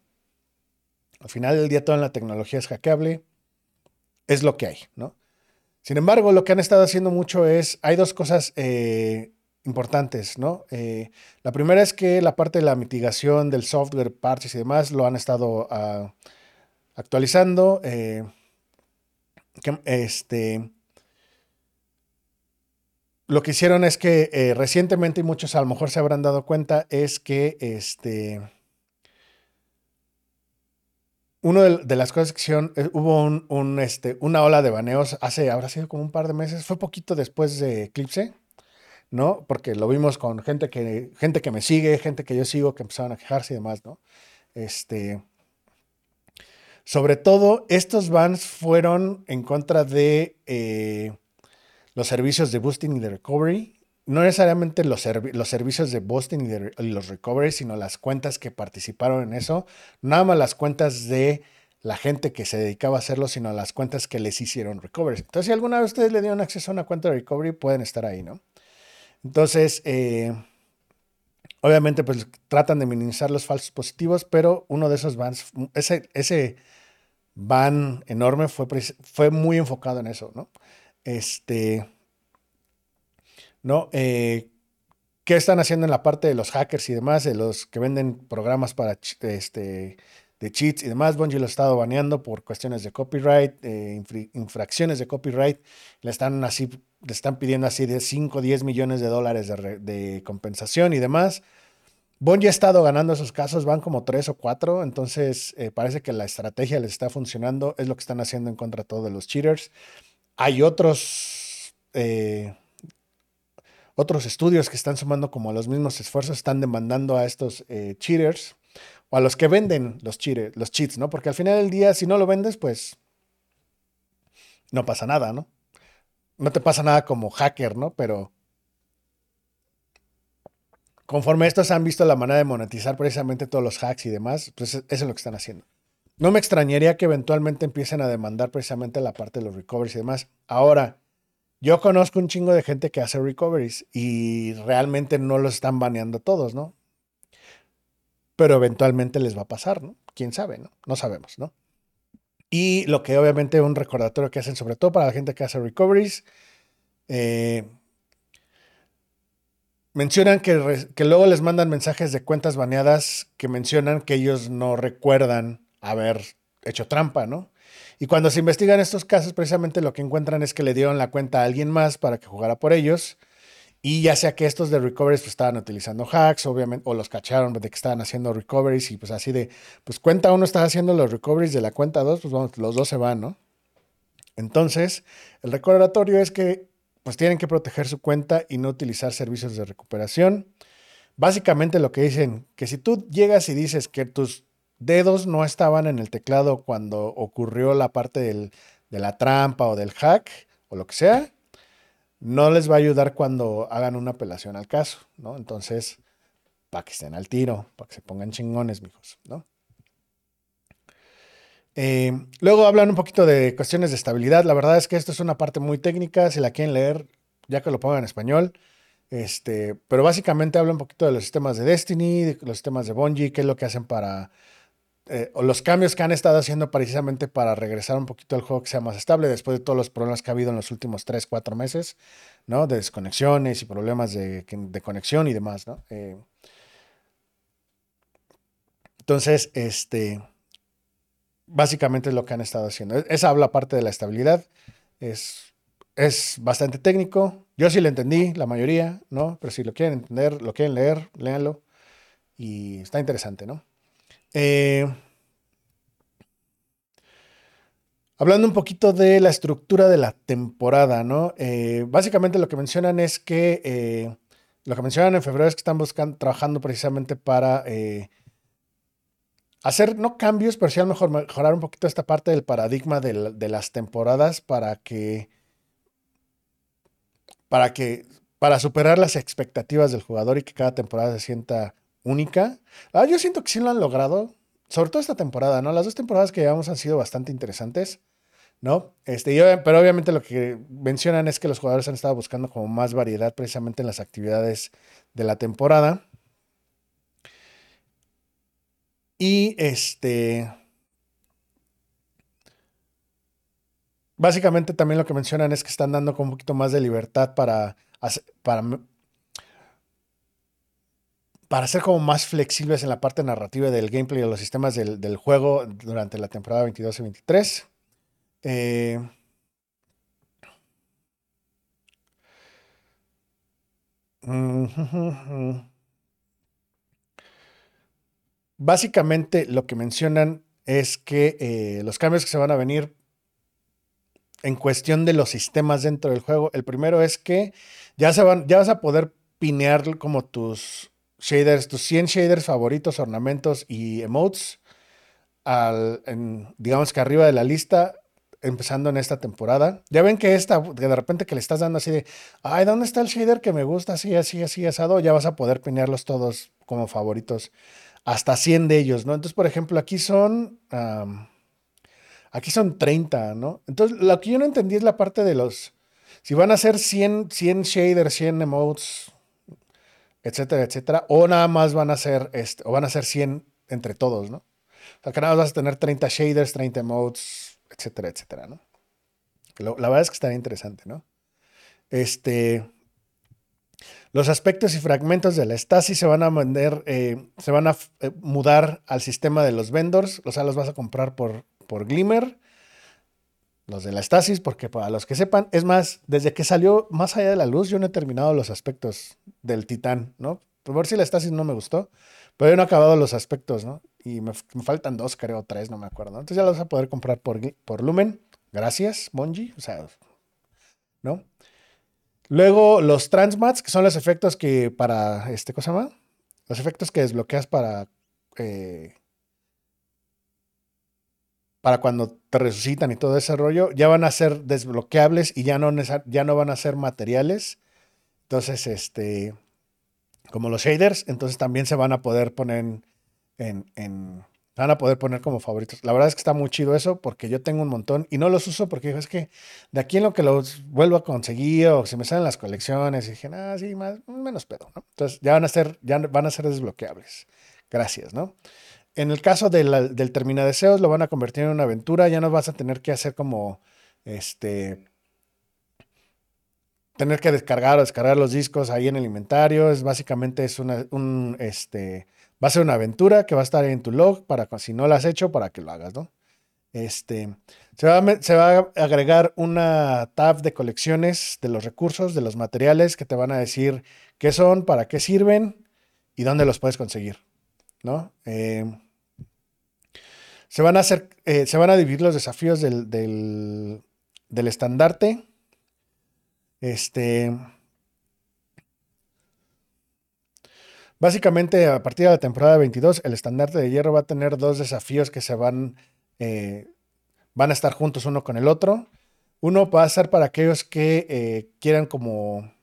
S1: Al final del día toda la tecnología es hackeable, es lo que hay, ¿no? Sin embargo, lo que han estado haciendo mucho es, hay dos cosas eh, importantes, ¿no? Eh, la primera es que la parte de la mitigación del software, parches y demás lo han estado ah, actualizando. Eh, este, lo que hicieron es que eh, recientemente, y muchos a lo mejor se habrán dado cuenta, es que este, una de, las cosas que hicieron, hubo un, este, una ola de baneos hace, habrá sido como un par de meses, fue poquito después de Eclipse ¿no? Porque lo vimos con gente que, gente que me sigue, gente que yo sigo, que empezaron a quejarse y demás, ¿no? Este, sobre todo, estos bans fueron en contra de eh, los servicios de boosting y de recovery. No necesariamente los, servicios de boosting y, los recovery, sino las cuentas que participaron en eso. Nada más las cuentas de la gente que se dedicaba a hacerlo, sino las cuentas que les hicieron recovery. Entonces, si alguna vez ustedes le dieron acceso a una cuenta de recovery, pueden estar ahí, ¿no? Entonces, eh, obviamente, pues tratan de minimizar los falsos positivos, pero uno de esos bans, ese, ese ban enorme fue, fue muy enfocado en eso, ¿no? Este, ¿no? Eh, ¿Qué están haciendo en la parte de los hackers y demás, de los que venden programas para este, de cheats y demás? Bungie lo ha estado baneando por cuestiones de copyright, infracciones de copyright. Le están así le están pidiendo así de 5 10 millones de dólares de, compensación y demás. Bungie ha estado ganando esos casos, van como 3 o 4, entonces eh, parece que la estrategia les está funcionando, es lo que están haciendo en contra de todos los cheaters. Hay otros, eh, otros estudios que están sumando como los mismos esfuerzos, están demandando a estos eh, cheaters o a los que venden los, los cheats, ¿no? Porque al final del día, si no lo vendes, pues no pasa nada, ¿no? no te pasa nada como hacker, ¿no? Pero conforme estos han visto la manera de monetizar precisamente todos los hacks y demás, pues eso es lo que están haciendo. No me extrañaría que eventualmente empiecen a demandar precisamente la parte de los recoveries y demás. Ahora, yo conozco un chingo de gente que hace recoveries y realmente no los están baneando todos, ¿no? Pero eventualmente les va a pasar, ¿no? ¿Quién sabe, no? No sabemos, ¿no? Y lo que obviamente un recordatorio que hacen, sobre todo para la gente que hace recoveries, eh, mencionan que, que, luego les mandan mensajes de cuentas baneadas que mencionan que ellos no recuerdan haber hecho trampa, ¿no? Y cuando se investigan estos casos, precisamente lo que encuentran es que le dieron la cuenta a alguien más para que jugara por ellos. Y ya sea que estos de recoveries pues, estaban utilizando hacks, obviamente, o los cacharon de que estaban haciendo recoveries y pues así de, pues cuenta uno está haciendo los recoveries de la cuenta dos, pues vamos, los dos se van, ¿no? Entonces, el recordatorio es que pues tienen que proteger su cuenta y no utilizar servicios de recuperación. Básicamente lo que dicen, que si tú llegas y dices que tus dedos no estaban en el teclado cuando ocurrió la parte de la trampa o del hack o lo que sea, no les va a ayudar cuando hagan una apelación al caso, ¿no? Entonces, para que estén al tiro, para que se pongan chingones, mijos, ¿no? Eh, luego hablan un poquito de cuestiones de estabilidad. La verdad es que esto es una parte muy técnica. Si la quieren leer, ya que lo pongan en español. Este, pero básicamente habla un poquito de los sistemas de Destiny, de los sistemas de Bungie, qué es lo que hacen para. Eh, o los cambios que han estado haciendo precisamente para regresar un poquito al juego que sea más estable después de todos los problemas que ha habido en los últimos 3, 4 meses, ¿no? De desconexiones y problemas de, de conexión y demás, ¿no? Eh, entonces, este básicamente es lo que han estado haciendo. E-, esa habla parte de la estabilidad. Es, es bastante técnico. Yo sí lo entendí, la mayoría, ¿no? Pero si lo quieren entender, lo quieren leer, léanlo. Y está interesante, ¿no? Eh, hablando un poquito de la estructura de la temporada, ¿no? Eh, básicamente lo que mencionan es que, eh, lo que mencionan en febrero es que están buscando, trabajando precisamente para hacer, no cambios, pero sí a lo mejor mejorar un poquito esta parte del paradigma de, las temporadas para que, para que, para superar las expectativas del jugador y que cada temporada se sienta única. Ah, yo siento que sí lo han logrado, sobre todo esta temporada, ¿no? Las dos temporadas que llevamos han sido bastante interesantes, ¿no? Este, pero obviamente lo que mencionan es que los jugadores han estado buscando como más variedad precisamente en las actividades de la temporada. Y este. Básicamente también lo que mencionan es que están dando como un poquito más de libertad para, para, para ser como más flexibles en la parte narrativa del gameplay de los sistemas del, juego durante la temporada 22 y 23. Eh, Básicamente lo que mencionan es que eh, los cambios que se van a venir en cuestión de los sistemas dentro del juego, el primero es que ya, se van, ya vas a poder pinear como tus shaders, tus 100 shaders favoritos, ornamentos y emotes, al, digamos que arriba de la lista, empezando en esta temporada. Ya ven que esta, de repente que le estás dando así de, ay, ¿dónde está el shader que me gusta? Así, así, así, asado. Ya vas a poder pinearlos todos como favoritos hasta 100 de ellos, ¿no? Entonces, por ejemplo, aquí son, aquí son 30, ¿no? Entonces, lo que yo no entendí es la parte de los, si van a ser 100, 100 shaders, 100 emotes, etcétera, etcétera, o nada más van a ser, este, o van a ser 100 entre todos, ¿no? O sea, que nada más vas a tener 30 shaders, 30 emotes, etcétera, etcétera, ¿no? la verdad es que estaría interesante, ¿no? Este, los aspectos y fragmentos de la estasis se van a vender, eh, se van a eh, mudar al sistema de los vendors, o sea, los vas a comprar por, por Glimmer, los de la estasis, porque para los que sepan, es más, desde que salió más allá de la luz, yo no he terminado los aspectos del titán, ¿no? Por ver si la estasis no me gustó, pero yo no he acabado los aspectos, ¿no? Y me, faltan dos, creo, tres, no me acuerdo. Entonces ya los vas a poder comprar por, por Lumen. Gracias, Bonji. O sea, ¿no? Luego los transmats, que son los efectos que para, este, ¿cómo se llama? Los efectos que desbloqueas para, eh, para cuando te resucitan y todo ese rollo, ya van a ser desbloqueables y ya no, ya no van a ser materiales. Entonces, este, como los shaders, entonces también se van a poder poner en, en, van a poder poner como favoritos. La verdad es que está muy chido eso porque yo tengo un montón y no los uso porque es que de aquí en lo que los vuelvo a conseguir o se me salen las colecciones y dije, ah, sí, más, menos pedo. Entonces ya van a ser, ya van a ser desbloqueables. Gracias, ¿no? En el caso del del termina deseos, lo van a convertir en una aventura, ya no vas a tener que hacer como, este, tener que descargar o descargar los discos ahí en el inventario. Es básicamente es un, este, va a ser una aventura que va a estar en tu log para si no lo has hecho, para que lo hagas, ¿no? Este, se va, a, se va a agregar una tab de colecciones de los recursos, de los materiales que te van a decir qué son, para qué sirven y dónde los puedes conseguir, ¿no? Eh, se van a hacer, eh, se van a dividir los desafíos del, del, del estandarte este. Básicamente, a partir de la temporada 22, el estandarte de hierro va a tener dos desafíos que se van, eh, van a estar juntos uno con el otro. Uno va a ser para aquellos que quieran como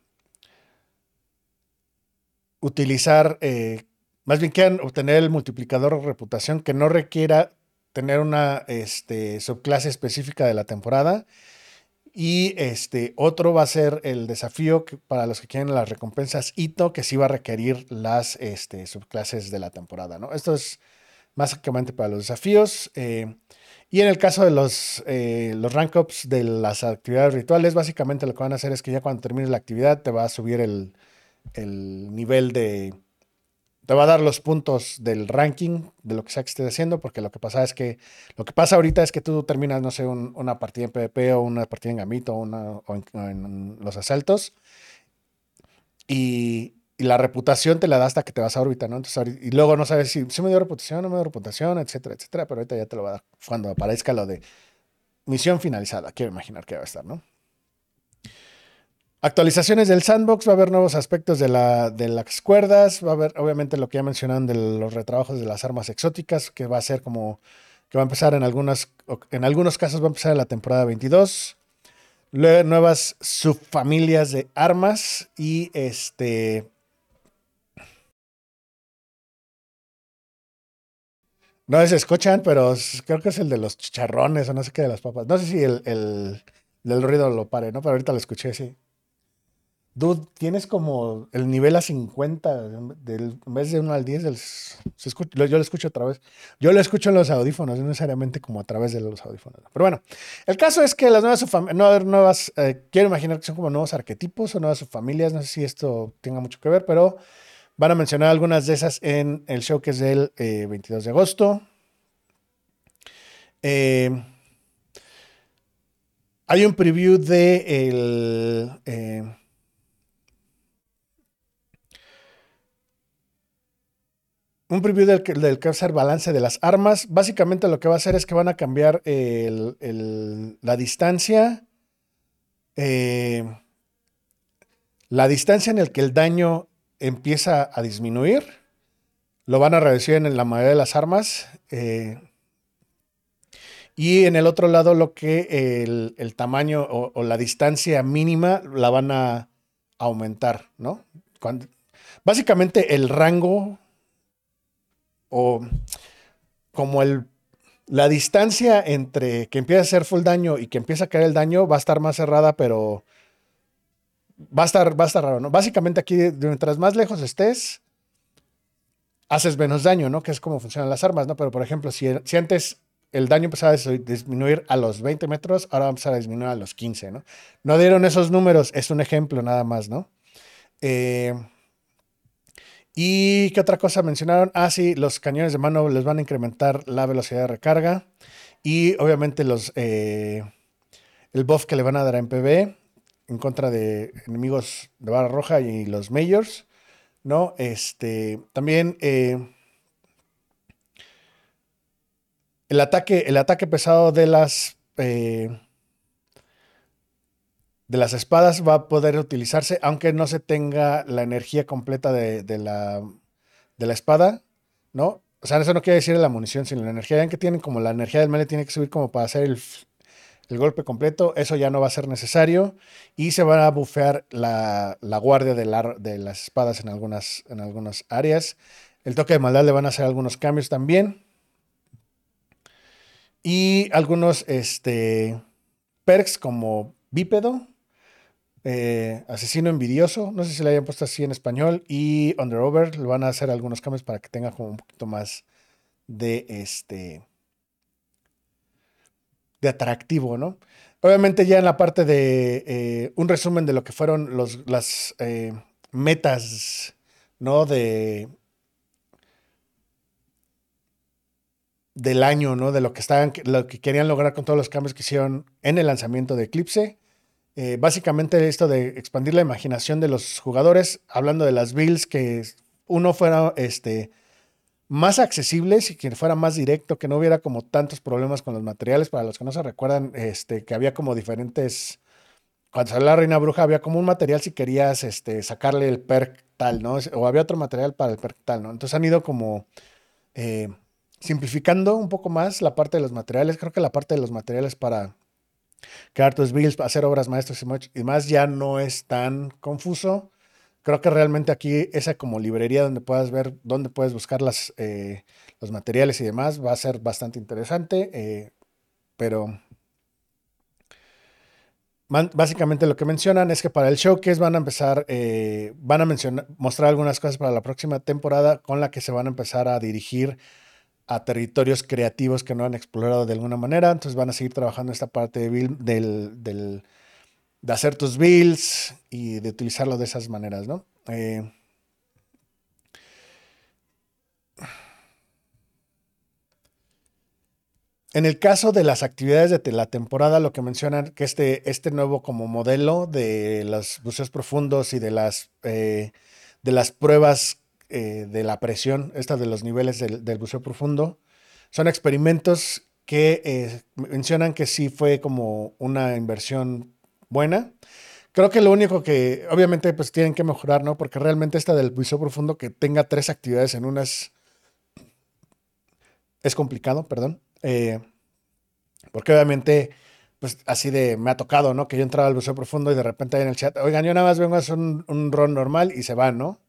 S1: utilizar, más bien quieran obtener el multiplicador de reputación que no requiera tener una este, subclase específica de la temporada y este otro va a ser el desafío para los que quieren las recompensas hito, que sí va a requerir las este, subclases de la temporada, ¿no? Esto es básicamente para los desafíos. Eh, y en el caso de los, eh, los rank ups de las actividades rituales, básicamente lo que van a hacer es que ya cuando termines la actividad te va a subir el nivel de, te va a dar los puntos del ranking de lo que sea que estés haciendo, porque lo que pasa es que lo que pasa ahorita es que tú terminas, no sé, una partida en PvP o una partida en Gamito o, en, los asaltos y, la reputación te la da hasta que te vas a órbita, ¿no? Entonces, y luego no sabes si, si me dio reputación no me dio reputación, etcétera, etcétera, pero ahorita ya te lo va a dar cuando aparezca lo de misión finalizada, quiero imaginar que va a estar, ¿no? Actualizaciones del sandbox, va a haber nuevos aspectos de, la, de las cuerdas, va a haber obviamente lo que ya mencionaron de los retrabajos de las armas exóticas, que va a ser como, que va a empezar en, algunas, en algunos casos va a empezar en la temporada 22. Luego nuevas subfamilias de armas y este... No se escuchan, pero creo que es el de los chicharrones o no sé qué de las papas. No sé si el, el del ruido lo pare, ¿no? Pero ahorita lo escuché, sí. Dude, tienes como el nivel a 50, del, en vez de 1 al 10, yo lo escucho otra vez. Yo lo escucho en los audífonos, no necesariamente como a través de los audífonos. Pero bueno, el caso es que las nuevas, no, nuevas eh, quiero imaginar que son como nuevos arquetipos o nuevas familias, no sé si esto tenga mucho que ver, pero van a mencionar algunas de esas en el show que es del 22 eh, de agosto. Eh, hay un preview de el un preview del, del hacer balance de las armas. Básicamente lo que va a hacer es que van a cambiar la distancia. Eh, la distancia en la que el daño empieza a disminuir. Lo van a reducir en la mayoría de las armas. Eh, y en el otro lado, lo que el, tamaño o, la distancia mínima la van a aumentar, ¿no? básicamente el rango o como el, la distancia entre que empieza a hacer full daño y que empieza a caer el daño va a estar más cerrada, pero va a estar, va a estar raro, ¿no? Básicamente aquí, mientras más lejos estés, haces menos daño, ¿no? Que es como funcionan las armas, ¿no? Pero por ejemplo, si, si antes el daño empezaba a disminuir a los 20 metros, ahora va a empezar a disminuir a los 15, ¿no? No dieron esos números, es un ejemplo nada más, ¿no? Eh, ¿Y qué otra cosa mencionaron? Ah, sí, los cañones de mano les van a incrementar la velocidad de recarga. Y obviamente los eh, el buff que le van a dar a MPB en contra de enemigos de barra roja y los majors. ¿No? Este. También. Eh, el ataque, el ataque pesado de las. Eh, de las espadas va a poder utilizarse, aunque no se tenga la energía completa de, la, de la espada, ¿no? O sea, eso no quiere decir la munición, sino la energía. Ya que tienen como la energía del melee tiene que subir como para hacer el, golpe completo, eso ya no va a ser necesario. Y se va a bufear la, guardia de, de, las espadas en algunas, en algunas áreas. El toque de maldad le van a hacer algunos cambios también. Y algunos este, perks como bípedo, eh, asesino envidioso, no sé si le hayan puesto así en español, y Underover, le van a hacer algunos cambios para que tenga como un poquito más de este de atractivo, ¿no? Obviamente ya en la parte de eh, un resumen de lo que fueron los, las eh, metas, ¿no? De del año, ¿no? De lo que estaban, lo que querían lograr con todos los cambios que hicieron en el lanzamiento de Eclipse. Eh, básicamente esto de expandir la imaginación de los jugadores, hablando de las builds, que uno fuera este, más accesibles y que fuera más directo, que no hubiera como tantos problemas con los materiales. Para los que no se recuerdan, este, que había como diferentes. Cuando salió la Reina Bruja, había como un material si querías este, sacarle el perk tal, ¿no? O había otro material para el perk tal, ¿no? Entonces han ido como eh, simplificando un poco más la parte de los materiales. Creo que la parte de los materiales para crear tus builds, hacer obras maestras y más ya no es tan confuso. Creo que realmente aquí esa como librería donde puedas ver dónde puedes buscar las, eh, los materiales y demás va a ser bastante interesante, eh, pero básicamente lo que mencionan es que para el showcase van a empezar, eh, van a mencionar, mostrar algunas cosas para la próxima temporada con la que se van a empezar a dirigir a territorios creativos que no han explorado de alguna manera, entonces van a seguir trabajando esta parte del, del de hacer tus builds y de utilizarlo de esas maneras, ¿no? Eh, en el caso de las actividades de la temporada, lo que mencionan que este, este nuevo como modelo de los buceos profundos y de las, eh, de las pruebas eh, de la presión, estas de los niveles del, buceo profundo, son experimentos que mencionan que sí fue como una inversión buena. Creo que lo único que, obviamente, pues tienen que mejorar, ¿no? Porque realmente esta del buceo profundo que tenga tres actividades en unas es complicado, perdón. Eh, porque obviamente, pues así de, me ha tocado, ¿no? Que yo entraba al buceo profundo y de repente ahí en el chat, oigan, yo nada más vengo a hacer un, un ron normal y se van, ¿no?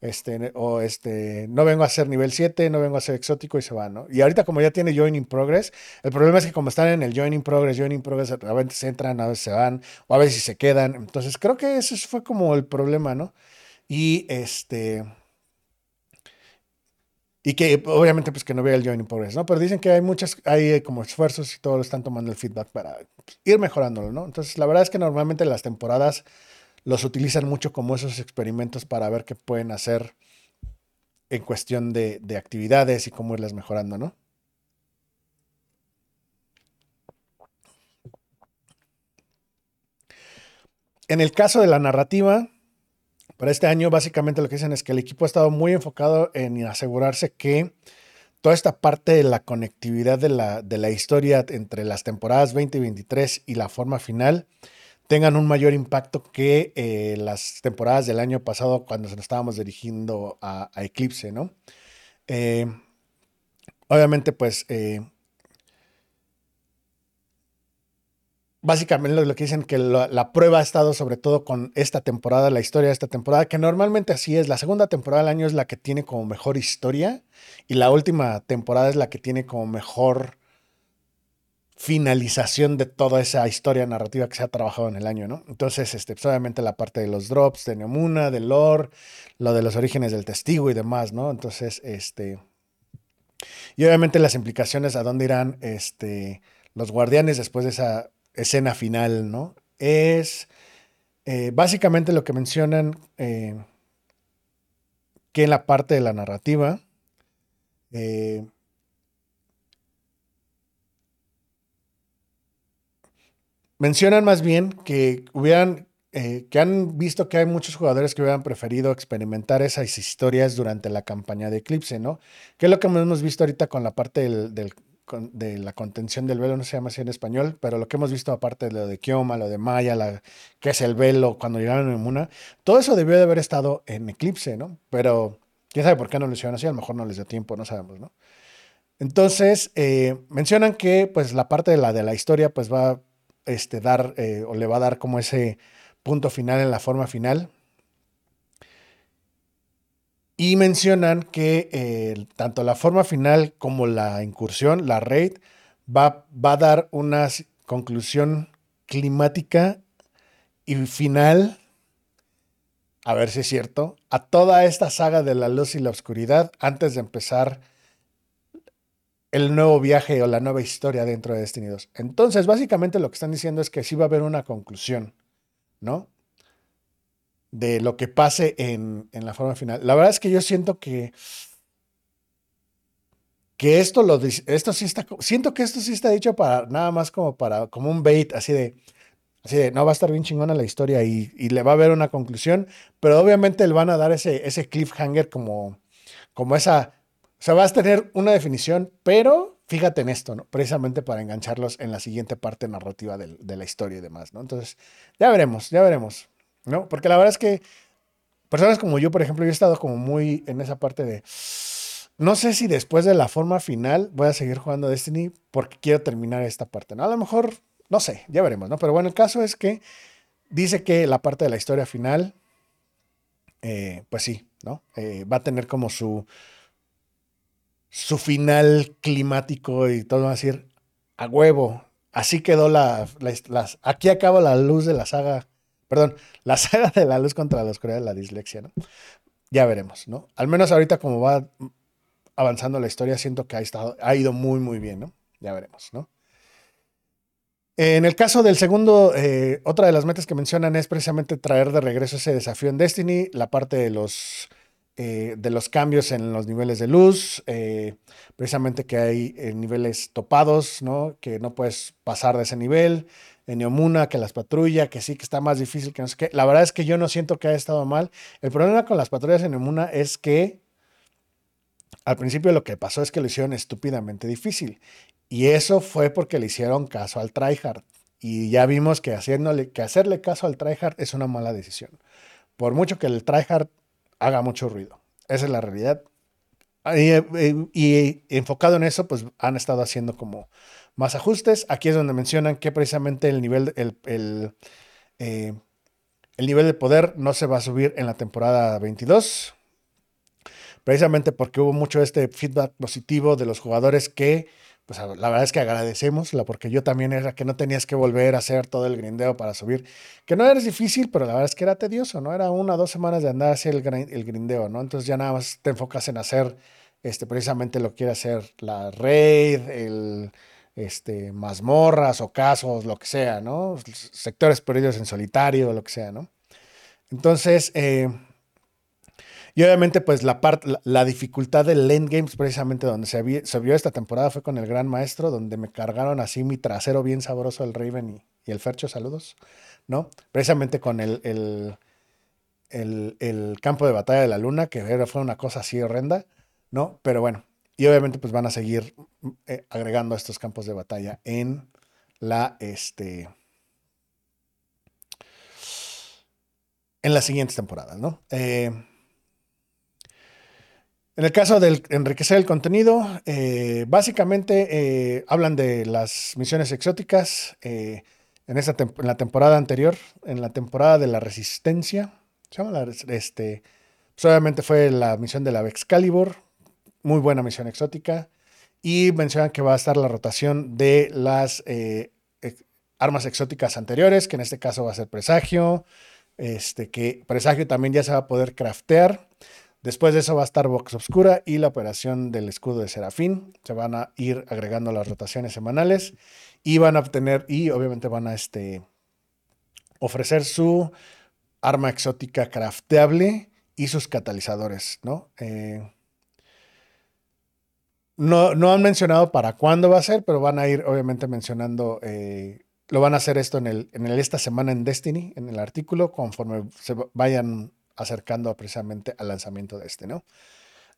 S1: Este, o este, no vengo a ser nivel 7, no vengo a ser exótico y se va, ¿no? Y ahorita como ya tiene Joining Progress, el problema es que como están en el Joining Progress, Joining Progress, a veces entran, a veces se van, o a veces se quedan. Entonces creo que ese fue como el problema, ¿no? Y este... Y que obviamente pues que no vea el Joining Progress, ¿no? Pero dicen que hay muchas, hay como esfuerzos y todos están tomando el feedback para ir mejorándolo, ¿no? Entonces la verdad es que normalmente las temporadas los utilizan mucho como esos experimentos para ver qué pueden hacer en cuestión de, actividades y cómo irlas mejorando, ¿no? En el caso de la narrativa, para este año básicamente lo que dicen es que el equipo ha estado muy enfocado en asegurarse que toda esta parte de la conectividad de la, de la historia entre las temporadas 20 y 23 y la forma final tengan un mayor impacto que eh, las temporadas del año pasado cuando nos estábamos dirigiendo a, Eclipse, ¿no? Eh, obviamente, pues, eh, básicamente lo, que dicen que la, prueba ha estado sobre todo con esta temporada, la historia de esta temporada, que normalmente así es. La segunda temporada del año es la que tiene como mejor historia y la última temporada es la que tiene como mejor finalización de toda esa historia narrativa que se ha trabajado en el año, ¿no? Entonces, este, pues, obviamente la parte de los drops de Neomuna, de lore, lo de los orígenes del testigo y demás, ¿no? Entonces, este... Y obviamente las implicaciones a dónde irán este, los guardianes después de esa escena final, ¿no? Es eh, básicamente lo que mencionan eh, que en la parte de la narrativa, eh, mencionan más bien que hubieran, eh, que han visto que hay muchos jugadores que hubieran preferido experimentar esas historias durante la campaña de Eclipse, ¿no? Que es lo que hemos visto ahorita con la parte del, de la contención del velo, no se llama así en español, pero lo que hemos visto aparte de lo de Kioma, lo de Maya, la, que es el velo cuando llegaron a Muna, todo eso debió de haber estado en Eclipse, ¿no? Pero quién sabe por qué no lo hicieron así, a lo mejor no les dio tiempo, no sabemos, ¿no? Entonces, eh, mencionan que pues la parte de la de la historia pues va este, dar eh, o le va a dar como ese punto final en la forma final. Y mencionan que eh, tanto la forma final como la incursión, la raid, va, va a dar una conclusión climática y final, a ver si es cierto, a toda esta saga de la luz y la oscuridad antes de empezar el nuevo viaje o la nueva historia dentro de Destiny 2. Entonces, básicamente lo que están diciendo es que sí va a haber una conclusión, ¿no? De lo que pase en, en la forma final. La verdad es que yo siento que que esto lo esto sí está siento que esto sí está dicho para nada más como para como un bait así de así de no va a estar bien chingona la historia y, le va a haber una conclusión, pero obviamente le van a dar ese ese cliffhanger como como esa sea, vas a tener una definición, pero fíjate en esto, ¿no? Precisamente para engancharlos en la siguiente parte narrativa de, la historia y demás, ¿no? Entonces, ya veremos, ya veremos, ¿no? Porque la verdad es que personas como yo, por ejemplo, yo he estado como muy en esa parte de no sé si después de la forma final voy a seguir jugando Destiny porque quiero terminar esta parte. ¿no? A lo mejor, no sé, ya veremos, ¿no? Pero bueno, el caso es que dice que la parte de la historia final, eh, pues sí, ¿no? Eh, va a tener como su, su final climático y todo va a decir, a huevo, así quedó la, aquí acaba la luz de la saga, perdón, la saga de la luz contra la oscuridad de la dislexia, ¿no? Ya veremos, ¿no? Al menos ahorita como va avanzando la historia, siento que ha, estado, ha ido muy, muy bien, ¿no? Ya veremos, ¿no? En el caso del segundo, eh, otra de las metas que mencionan es precisamente traer de regreso ese desafío en Destiny, la parte de los, eh, de los cambios en los niveles de luz, eh, precisamente que hay niveles topados, ¿no? Que no puedes pasar de ese nivel. En Neomuna, que las patrullas, que sí que está más difícil que no sé qué. La verdad es que yo no siento que haya estado mal. El problema con las patrullas en Neomuna es que al principio lo que pasó es que lo hicieron estúpidamente difícil. Y eso fue porque le hicieron caso al tryhard. Y ya vimos que, que hacerle caso al tryhard es una mala decisión. Por mucho que el tryhard haga mucho ruido. Esa es la realidad. Y, y, enfocado en eso, pues han estado haciendo como más ajustes. Aquí es donde mencionan que precisamente el nivel, el, el, eh, el nivel de poder no se va a subir en la temporada 22 precisamente porque hubo mucho este feedback positivo de los jugadores que, pues la verdad es que agradecemos, porque yo también era que no tenías que volver a hacer todo el grindeo para subir, que no era difícil, pero la verdad es que era tedioso, ¿no? Era una o dos semanas de andar hacia el, el grindeo, ¿no? Entonces ya nada más te enfocas en hacer este, precisamente lo que quiere hacer la raid, el este, mazmorras o casos, lo que sea, ¿no? Sectores perdidos en solitario, lo que sea, ¿no? Entonces, eh, y obviamente, pues la, parte la, dificultad del lane games, precisamente donde se, vio esta temporada, fue con el Gran Maestro, donde me cargaron así mi trasero bien sabroso el Raven y, el Fercho, saludos, ¿no? Precisamente con el, el, campo de batalla de la luna, que fue una cosa así horrenda, ¿no? Pero bueno, y obviamente pues van a seguir eh, agregando estos campos de batalla en la, este, en las siguientes temporadas, ¿no? Eh, en el caso del enriquecer el contenido, eh, básicamente eh, hablan de las misiones exóticas eh, en, esta en la temporada anterior, en la temporada de la resistencia. Se este, pues, obviamente fue la misión de la Excalibur, muy buena misión exótica. Y mencionan que va a estar la rotación de las armas exóticas anteriores, que en este caso va a ser presagio. Este, que presagio también ya se va a poder craftear. Después de eso va a estar Box Obscura y la operación del escudo de Serafín. Se van a ir agregando las rotaciones semanales y van a obtener, y obviamente van a este, ofrecer su arma exótica crafteable y sus catalizadores, ¿no? Eh, no, no, han mencionado para cuándo va a ser, pero van a ir obviamente mencionando, eh, lo van a hacer esto en, el, esta semana en Destiny, en el artículo, conforme se vayan acercando precisamente al lanzamiento de este, ¿no?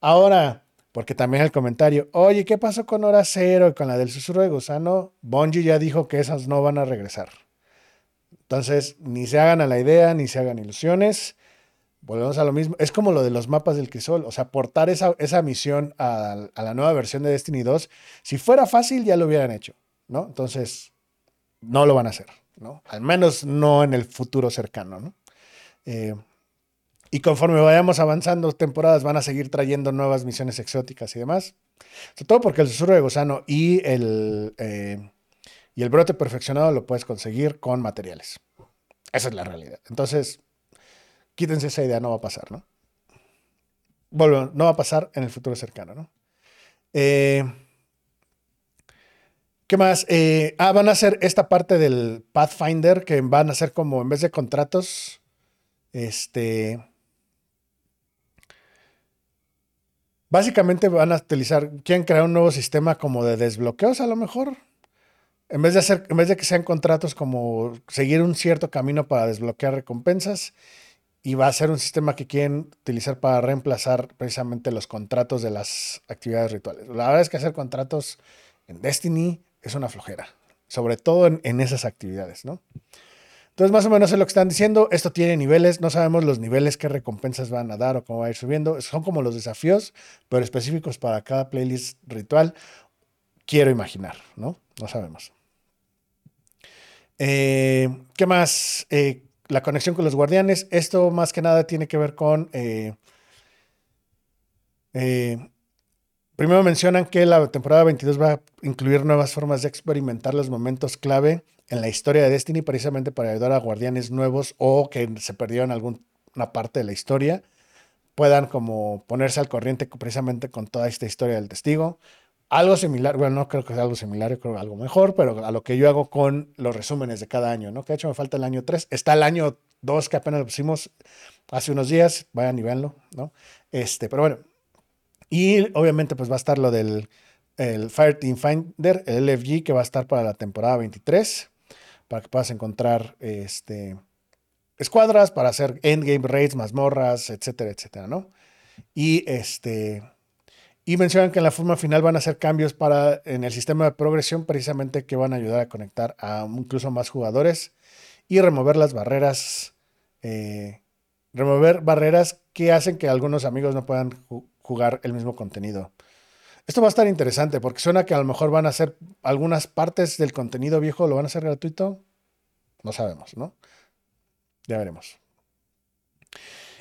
S1: Ahora, porque también el comentario, oye, ¿qué pasó con Hora Cero y con la del susurro de gusano? Bungie ya dijo que esas no van a regresar. Entonces, ni se hagan a la idea, ni se hagan ilusiones. Volvemos a lo mismo. Es como lo de los mapas del Crisol. O sea, portar esa, esa misión a, a, la nueva versión de Destiny 2. Si fuera fácil, ya lo hubieran hecho, ¿no? Entonces, no lo van a hacer, ¿no? Al menos no en el futuro cercano, ¿no? Eh, Y conforme vayamos avanzando temporadas, van a seguir trayendo nuevas misiones exóticas y demás. Sobre todo porque el susurro de gusano y el, eh, y el brote perfeccionado lo puedes conseguir con materiales. Esa es la realidad. Entonces, quítense esa idea, no va a pasar, ¿no? Bueno, no va a pasar en el futuro cercano, ¿no? Eh, ¿Qué más? Eh, ah, van a hacer esta parte del Pathfinder que van a hacer como en vez de contratos, este, Básicamente van a utilizar, quieren crear un nuevo sistema como de desbloqueos a lo mejor. En vez de hacer, en vez de que sean contratos como seguir un cierto camino para desbloquear recompensas, y va a ser un sistema que quieren utilizar para reemplazar precisamente los contratos de las actividades rituales. La verdad es que hacer contratos en Destiny es una flojera, sobre todo en, en esas actividades, ¿no? Entonces, más o menos es lo que están diciendo. Esto tiene niveles, no sabemos los niveles, qué recompensas van a dar o cómo va a ir subiendo. Son como los desafíos, pero específicos para cada playlist ritual. Quiero imaginar, ¿no? No sabemos. Eh, ¿Qué más? Eh, la conexión con los guardianes. Esto más que nada tiene que ver con... Eh, primero mencionan que la temporada 22 va a incluir nuevas formas de experimentar los momentos clave en la historia de Destiny precisamente para ayudar a guardianes nuevos o que se perdieron alguna parte de la historia puedan como ponerse al corriente precisamente con toda esta historia del testigo. Algo similar, bueno, no creo que sea algo similar, creo algo mejor, pero a lo que yo hago con los resúmenes de cada año, ¿no? Que de hecho me falta el año 3. Está el año 2 que apenas lo pusimos hace unos días, vayan y véanlo, ¿no? Este, pero bueno. Y obviamente pues va a estar lo del el Fireteam Finder, el LFG, que va a estar para la temporada 23 para que puedas encontrar este, escuadras para hacer endgame raids, mazmorras, etcétera, etcétera, ¿no? Y este y mencionan que en la forma final van a hacer cambios para en el sistema de progresión precisamente que van a ayudar a conectar a incluso más jugadores y remover las barreras eh, remover barreras que hacen que algunos amigos no puedan jugar el mismo contenido. Esto va a estar interesante porque suena que a lo mejor van a hacer algunas partes del contenido viejo, lo van a hacer gratuito. No sabemos, ¿no? Ya veremos.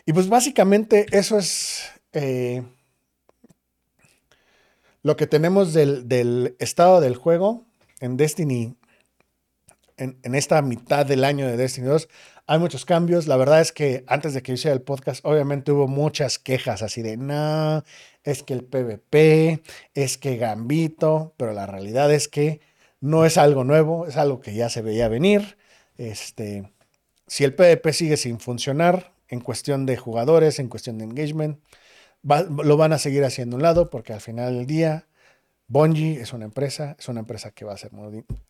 S1: Y pues básicamente eso es eh, lo que tenemos del, estado del juego en Destiny, en, en, esta mitad del año de Destiny 2. Hay muchos cambios. La verdad es que antes de que hiciera el podcast, obviamente hubo muchas quejas así de, no, es que el PvP, es que Gambito, pero la realidad es que no es algo nuevo, es algo que ya se veía venir. Este, si el PvP sigue sin funcionar en cuestión de jugadores, en cuestión de engagement, lo van a seguir haciendo un lado porque al final del día Bungie es una empresa, es una empresa que va a hacer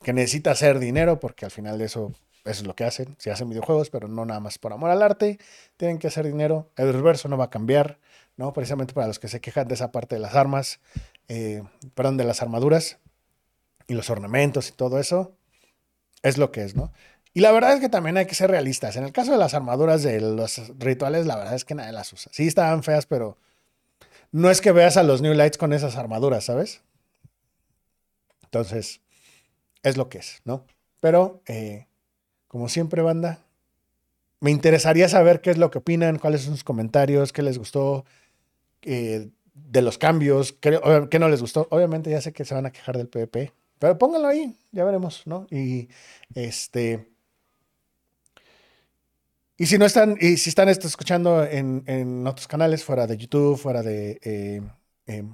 S1: que necesita hacer dinero porque al final de eso, eso es lo que hacen, si hacen videojuegos, pero no nada más por amor al arte, tienen que hacer dinero, el reverso no va a cambiar, ¿no? Precisamente para los que se quejan de esa parte de las armas, eh, perdón, de las armaduras y los ornamentos y todo eso, es lo que es, ¿no? Y la verdad es que también hay que ser realistas. En el caso de las armaduras de los rituales, la verdad es que nadie las usa. Sí estaban feas, pero no es que veas a los New Lights con esas armaduras, ¿sabes? Entonces, es lo que es, ¿no? Pero, eh, como siempre, banda, me interesaría saber qué es lo que opinan, cuáles son sus comentarios, qué les gustó, eh, de los cambios, que, no les gustó. Obviamente ya sé que se van a quejar del PvP, pero pónganlo ahí, ya veremos, ¿no? Y este... Y si no están, y si están escuchando en, otros canales, fuera de YouTube, fuera de, eh, em,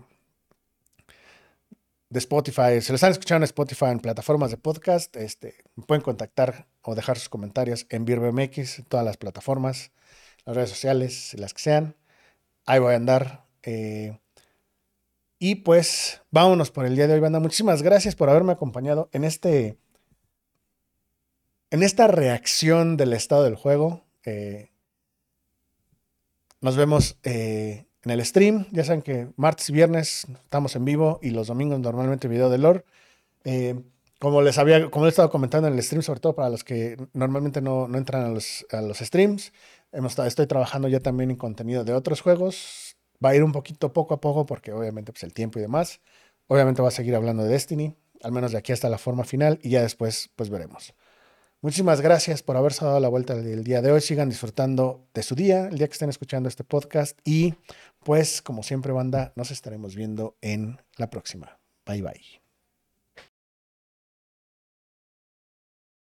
S1: de Spotify, si lo están escuchando en Spotify, en plataformas de podcast, este, me pueden contactar o dejar sus comentarios en VirBMX, en todas las plataformas, las redes sociales, las que sean ahí voy a andar. Eh, y pues vámonos por el día de hoy, banda. Muchísimas gracias por haberme acompañado en este. En esta reacción del estado del juego. Eh, nos vemos eh, en el stream. Ya saben que martes y viernes estamos en vivo y los domingos normalmente video de lore. como les había, como he estado comentando en el stream, sobre todo para los que normalmente no, entran a los, a los streams, estoy trabajando ya también en contenido de otros juegos. Va a ir un poquito poco a poco porque obviamente pues, el tiempo y demás. Obviamente va a seguir hablando de Destiny, al menos de aquí hasta la forma final y ya después pues veremos. Muchísimas gracias por haberse dado la vuelta el día de hoy. Sigan disfrutando de su día, el día que estén escuchando este podcast. Y pues, como siempre, banda, nos estaremos viendo en la próxima. Bye bye.